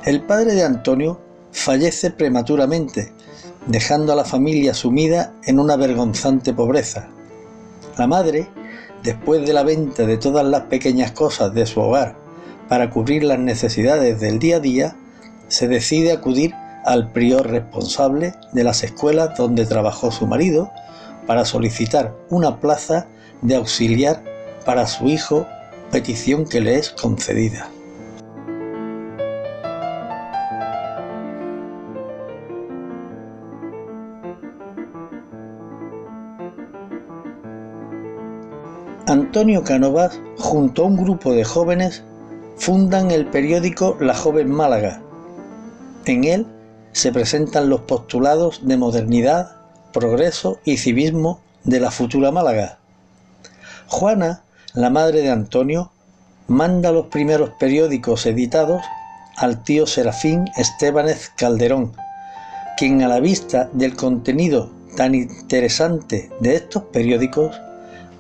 El padre de Antonio fallece prematuramente, dejando a la familia sumida en una vergonzante pobreza. La madre, después de la venta de todas las pequeñas cosas de su hogar para cubrir las necesidades del día a día, se decide acudir al prior responsable de las escuelas donde trabajó su marido para solicitar una plaza de auxiliar para su hijo, petición que le es concedida. Antonio Cánovas, junto a un grupo de jóvenes, fundan el periódico La Joven Málaga. En él se presentan los postulados de modernidad, progreso y civismo de la futura Málaga. Juana, la madre de Antonio, manda los primeros periódicos editados al tío Serafín Estebanez Calderón, quien a la vista del contenido tan interesante de estos periódicos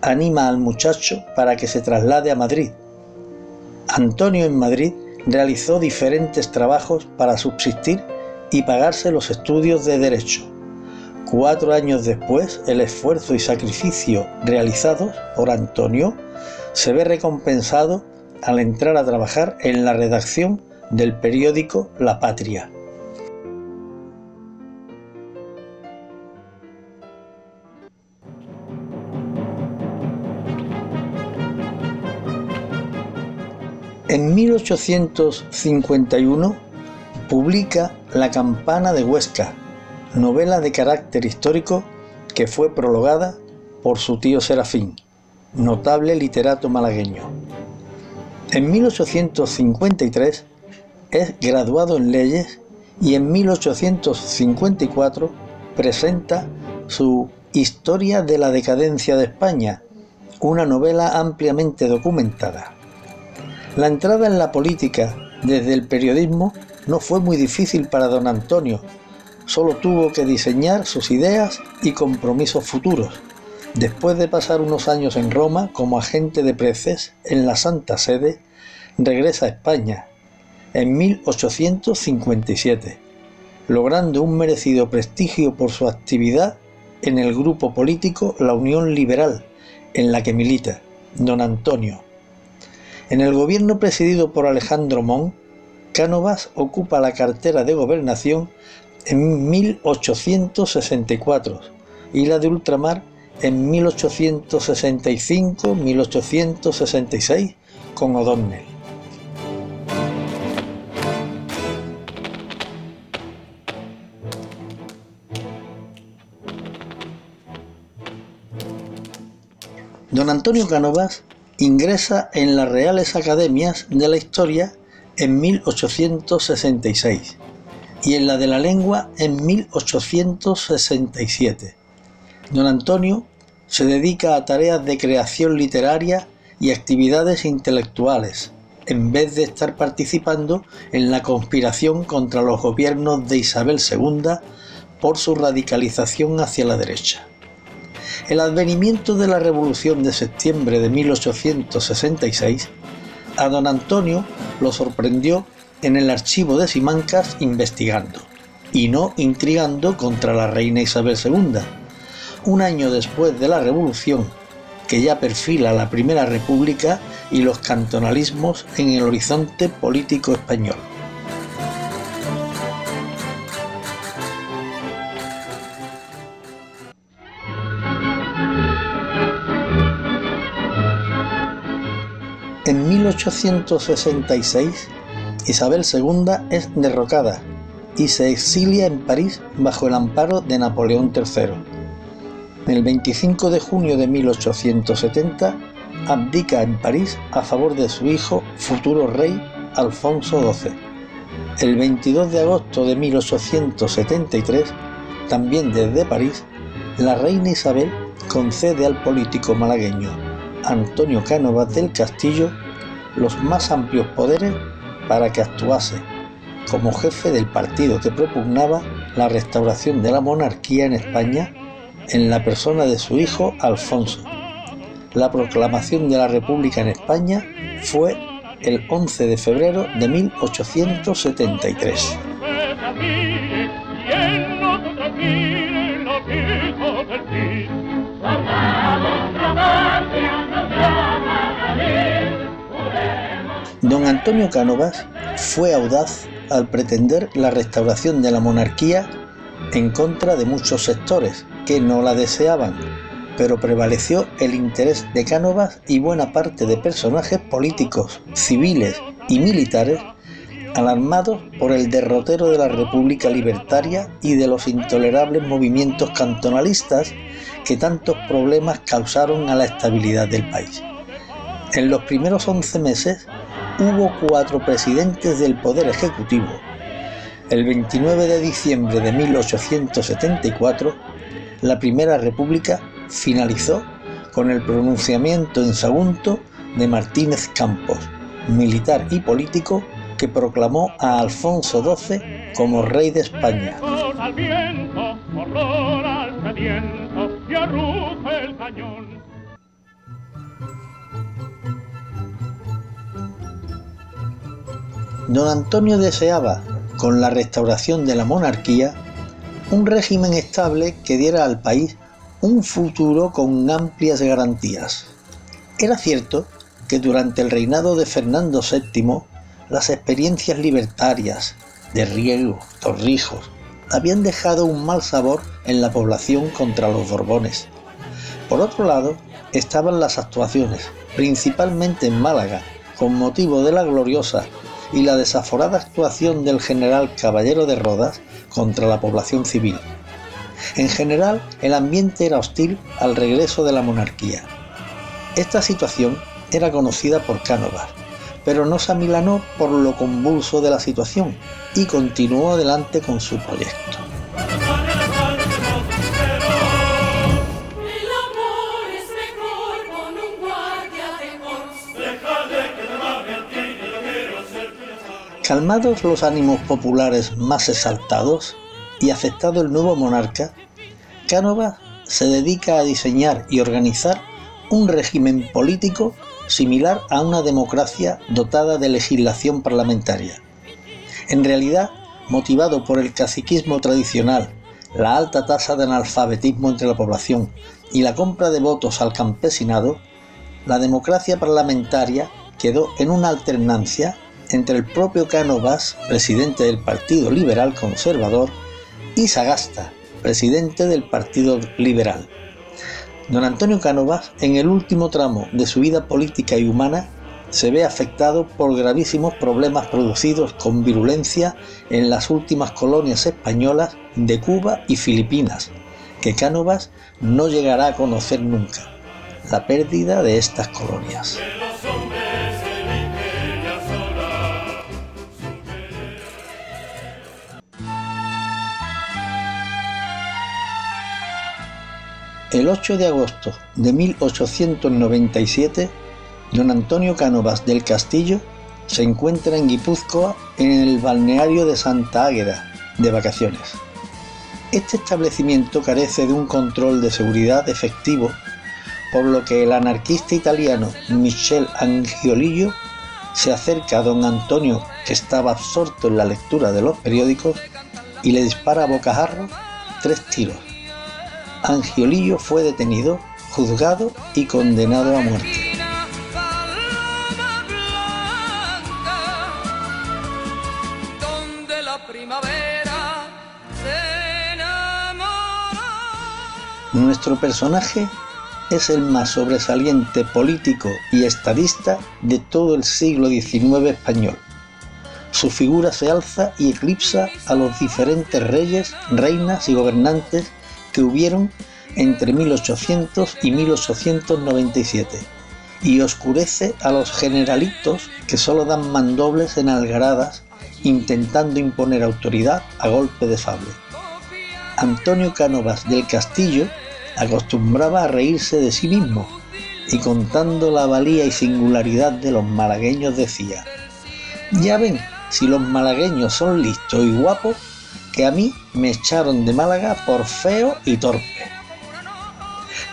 anima al muchacho para que se traslade a Madrid. Antonio en Madrid realizó diferentes trabajos para subsistir y pagarse los estudios de derecho. Cuatro años después, el esfuerzo y sacrificio realizados por Antonio se ve recompensado al entrar a trabajar en la redacción del periódico La Patria. En 1851 publica La campana de Huesca, novela de carácter histórico que fue prologada por su tío Serafín, notable literato malagueño. En 1853 es graduado en leyes y en 1854 presenta su Historia de la decadencia de España, una novela ampliamente documentada. La entrada en la política desde el periodismo no fue muy difícil para don Antonio, solo tuvo que diseñar sus ideas y compromisos futuros. Después de pasar unos años en Roma como agente de preces en la Santa Sede, regresa a España en 1857, logrando un merecido prestigio por su actividad en el grupo político La Unión Liberal, en la que milita don Antonio. En el gobierno presidido por Alejandro Mon, Cánovas ocupa la cartera de gobernación en 1864 y la de ultramar en 1865-1866 con O'Donnell. Don Antonio Cánovas ingresa en las Reales Academias de la Historia en 1866 y en la de la Lengua en 1867. Don Antonio se dedica a tareas de creación literaria y actividades intelectuales, en vez de estar participando en la conspiración contra los gobiernos de Isabel II por su radicalización hacia la derecha. El advenimiento de la Revolución de septiembre de 1866 a don Antonio lo sorprendió en el archivo de Simancas investigando, y no intrigando contra la reina Isabel II. Un año después de la Revolución, que ya perfila la Primera República y los cantonalismos en el horizonte político español. En 1866, Isabel II es derrocada y se exilia en París bajo el amparo de Napoleón III. El 25 de junio de 1870 abdica en París a favor de su hijo, futuro rey Alfonso XII. El 22 de agosto de 1873, también desde París, la reina Isabel concede al político malagueño Antonio Cánovas del Castillo los más amplios poderes para que actuase como jefe del partido que propugnaba la restauración de la monarquía en España en la persona de su hijo Alfonso. La proclamación de la República en España fue el 11 de febrero de 1873. Don Antonio Cánovas fue audaz al pretender la restauración de la monarquía en contra de muchos sectores que no la deseaban, pero prevaleció el interés de Cánovas y buena parte de personajes políticos, civiles y militares alarmados por el derrotero de la República Libertaria y de los intolerables movimientos cantonalistas que tantos problemas causaron a la estabilidad del país. En los primeros 11 meses hubo cuatro presidentes del Poder Ejecutivo. El 29 de diciembre de 1874, la Primera República finalizó con el pronunciamiento en Sagunto de Martínez Campos, militar y político que proclamó a Alfonso XII como rey de España. Don Antonio deseaba, con la restauración de la monarquía, un régimen estable que diera al país un futuro con amplias garantías. Era cierto que durante el reinado de Fernando VII las experiencias libertarias de Riego, Torrijos, habían dejado un mal sabor en la población contra los Borbones. Por otro lado, estaban las actuaciones, principalmente en Málaga, con motivo de la gloriosa y la desaforada actuación del general Caballero de Rodas contra la población civil. En general, el ambiente era hostil al regreso de la monarquía. Esta situación era conocida por Cánovas, pero no se amilanó por lo convulso de la situación y continuó adelante con su proyecto. Calmados los ánimos populares más exaltados y aceptado el nuevo monarca, Cánovas se dedica a diseñar y organizar un régimen político similar a una democracia dotada de legislación parlamentaria. En realidad, motivado por el caciquismo tradicional, la alta tasa de analfabetismo entre la población y la compra de votos al campesinado, la democracia parlamentaria quedó en una alternancia entre el propio Cánovas, presidente del Partido Liberal Conservador, y Sagasta, presidente del Partido Liberal. Don Antonio Cánovas, en el último tramo de su vida política y humana, se ve afectado por gravísimos problemas producidos con virulencia en las últimas colonias españolas de Cuba y Filipinas, que Cánovas no llegará a conocer nunca, la pérdida de estas colonias. El 8 de agosto de 1897, don Antonio Cánovas del Castillo se encuentra en Guipúzcoa en el balneario de Santa Águeda, de vacaciones. Este establecimiento carece de un control de seguridad efectivo, por lo que el anarquista italiano Michel Angiolillo se acerca a don Antonio, que estaba absorto en la lectura de los periódicos, y le dispara a bocajarro tres tiros Angiolillo fue detenido, juzgado y condenado a muerte. Nuestro personaje es el más sobresaliente político y estadista de todo el siglo XIX español. Su figura se alza y eclipsa a los diferentes reyes, reinas y gobernantes que hubieron entre 1800 y 1897 y oscurece a los generalitos que solo dan mandobles en algaradas intentando imponer autoridad a golpe de sable. Antonio Cánovas del Castillo acostumbraba a reírse de sí mismo y contando la valía y singularidad de los malagueños decía, ya ven, si los malagueños son listos y guapos, que a mí me echaron de Málaga por feo y torpe.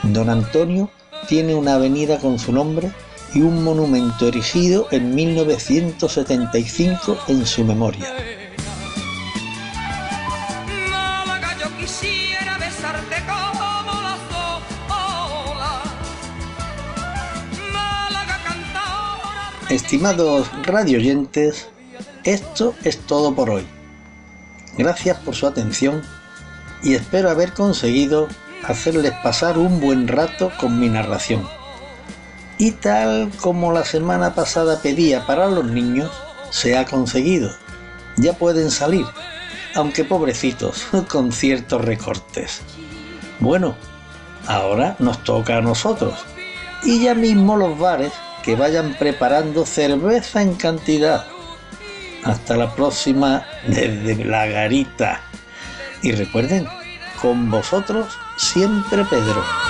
Don Antonio tiene una avenida con su nombre y un monumento erigido en 1975 en su memoria. Estimados radioyentes, esto es todo por hoy. Gracias por su atención y espero haber conseguido hacerles pasar un buen rato con mi narración. Y tal como la semana pasada pedía para los niños, se ha conseguido. Ya pueden salir, aunque pobrecitos, con ciertos recortes. Bueno, ahora nos toca a nosotros. Y ya mismo los bares que vayan preparando cerveza en cantidad hasta la próxima desde la garita. Y recuerden, con vosotros siempre Pedro.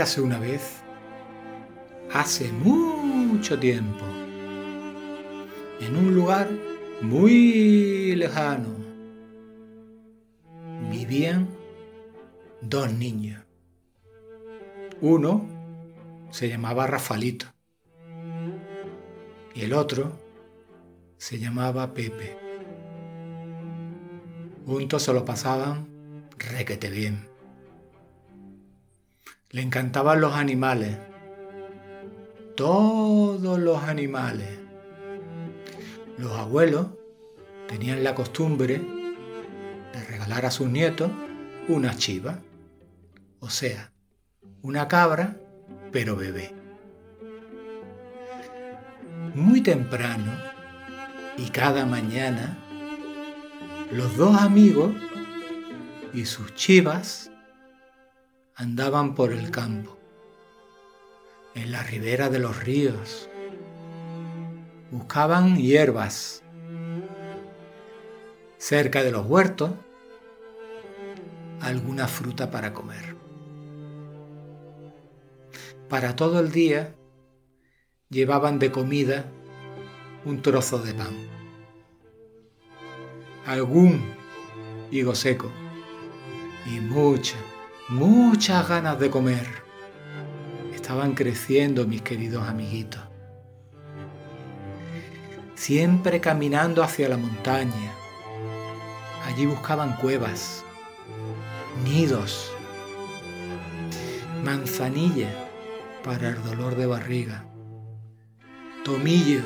Érase una vez, hace mucho tiempo, en un lugar muy lejano, vivían dos niños. Uno se llamaba Rafalito y el otro se llamaba Pepe. Juntos se lo pasaban requete bien. Le encantaban los animales, todos los animales. Los abuelos tenían la costumbre de regalar a sus nietos una chiva, o sea, una cabra, pero bebé. Muy temprano y cada mañana, los dos amigos y sus chivas andaban por el campo, en la ribera de los ríos. Buscaban hierbas cerca de los huertos, alguna fruta para comer. Para todo el día llevaban de comida un trozo de pan, algún higo seco y muchas, muchas ganas de comer. Estaban creciendo mis queridos amiguitos. Siempre caminando hacia la montaña. Allí buscaban cuevas, nidos, manzanilla para el dolor de barriga, tomillo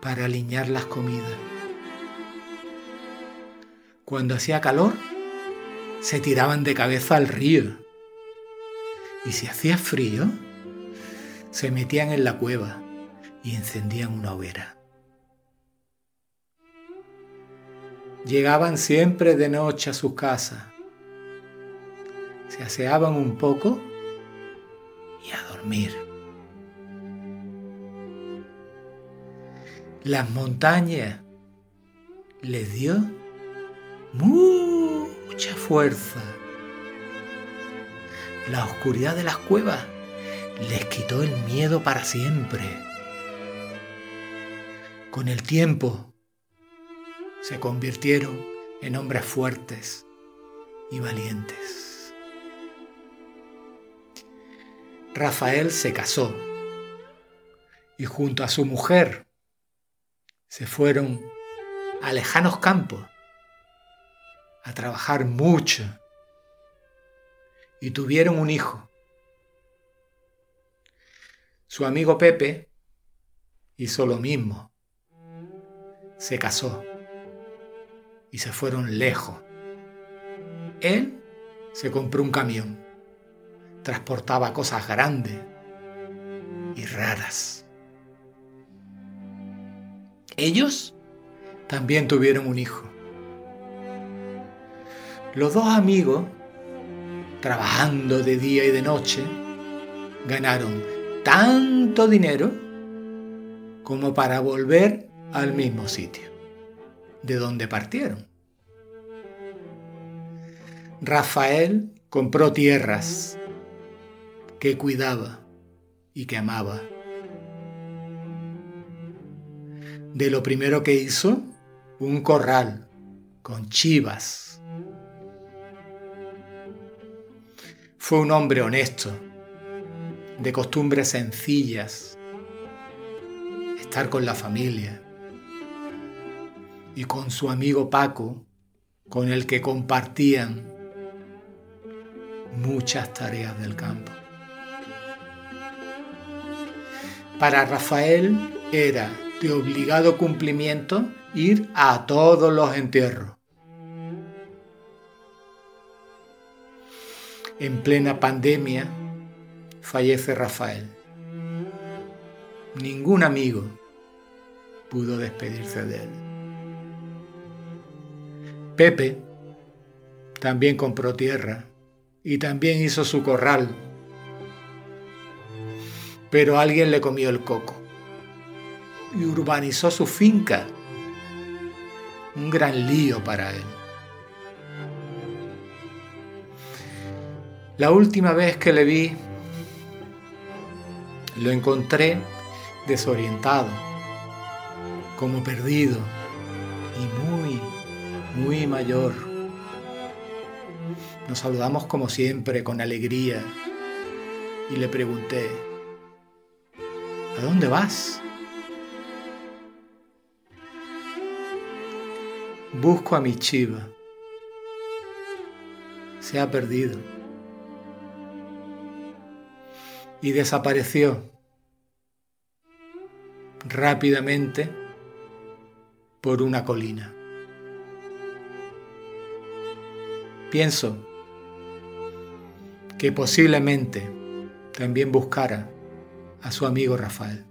para aliñar las comidas. Cuando hacía calor, se tiraban de cabeza al río. Y si hacía frío, se metían en la cueva y encendían una hoguera. Llegaban siempre de noche a sus casas, se aseaban un poco y a dormir. Las montañas les dio mucha fuerza. La oscuridad de las cuevas les quitó el miedo para siempre. Con el tiempo se convirtieron en hombres fuertes y valientes. Rafael se casó y junto a su mujer se fueron a lejanos campos a trabajar mucho y tuvieron un hijo. Su amigo Pepe hizo lo mismo. Se casó y se fueron lejos. Él se compró un camión. Transportaba cosas grandes y raras. Ellos también tuvieron un hijo. Los dos amigos, trabajando de día y de noche, ganaron tanto dinero como para volver al mismo sitio, de donde partieron. Rafael compró tierras que cuidaba y que amaba. De lo primero que hizo, un corral con chivas Fue un hombre honesto, de costumbres sencillas, estar con la familia y con su amigo Paco, con el que compartían muchas tareas del campo. Para Rafael era de obligado cumplimiento ir a todos los entierros En plena pandemia fallece Rafael. Ningún amigo pudo despedirse de él. Pepe también compró tierra y también hizo su corral, pero alguien le comió el coco y urbanizó su finca. Un gran lío para él. La última vez que le vi, lo encontré desorientado, como perdido y muy, muy mayor. Nos saludamos como siempre, con alegría, y le pregunté, ¿a dónde vas? Busco a mi chiva. Se ha perdido. Y desapareció rápidamente por una colina. Pienso que posiblemente también buscara a su amigo Rafael.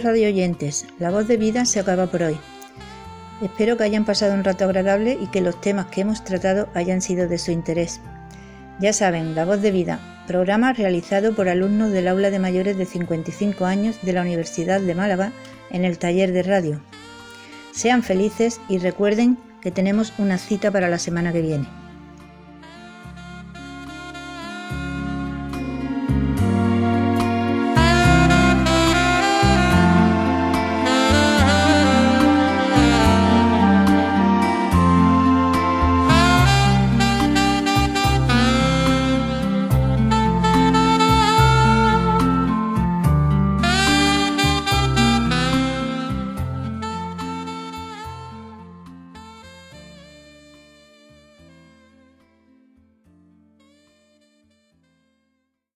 Queridos radio oyentes, la voz de vida se acaba por hoy. Espero que hayan pasado un rato agradable y que los temas que hemos tratado hayan sido de su interés. Ya saben, La Voz de Vida, programa realizado por alumnos del aula de mayores de 55 años de la Universidad de Málaga en el taller de radio. Sean felices y recuerden que tenemos una cita para la semana que viene.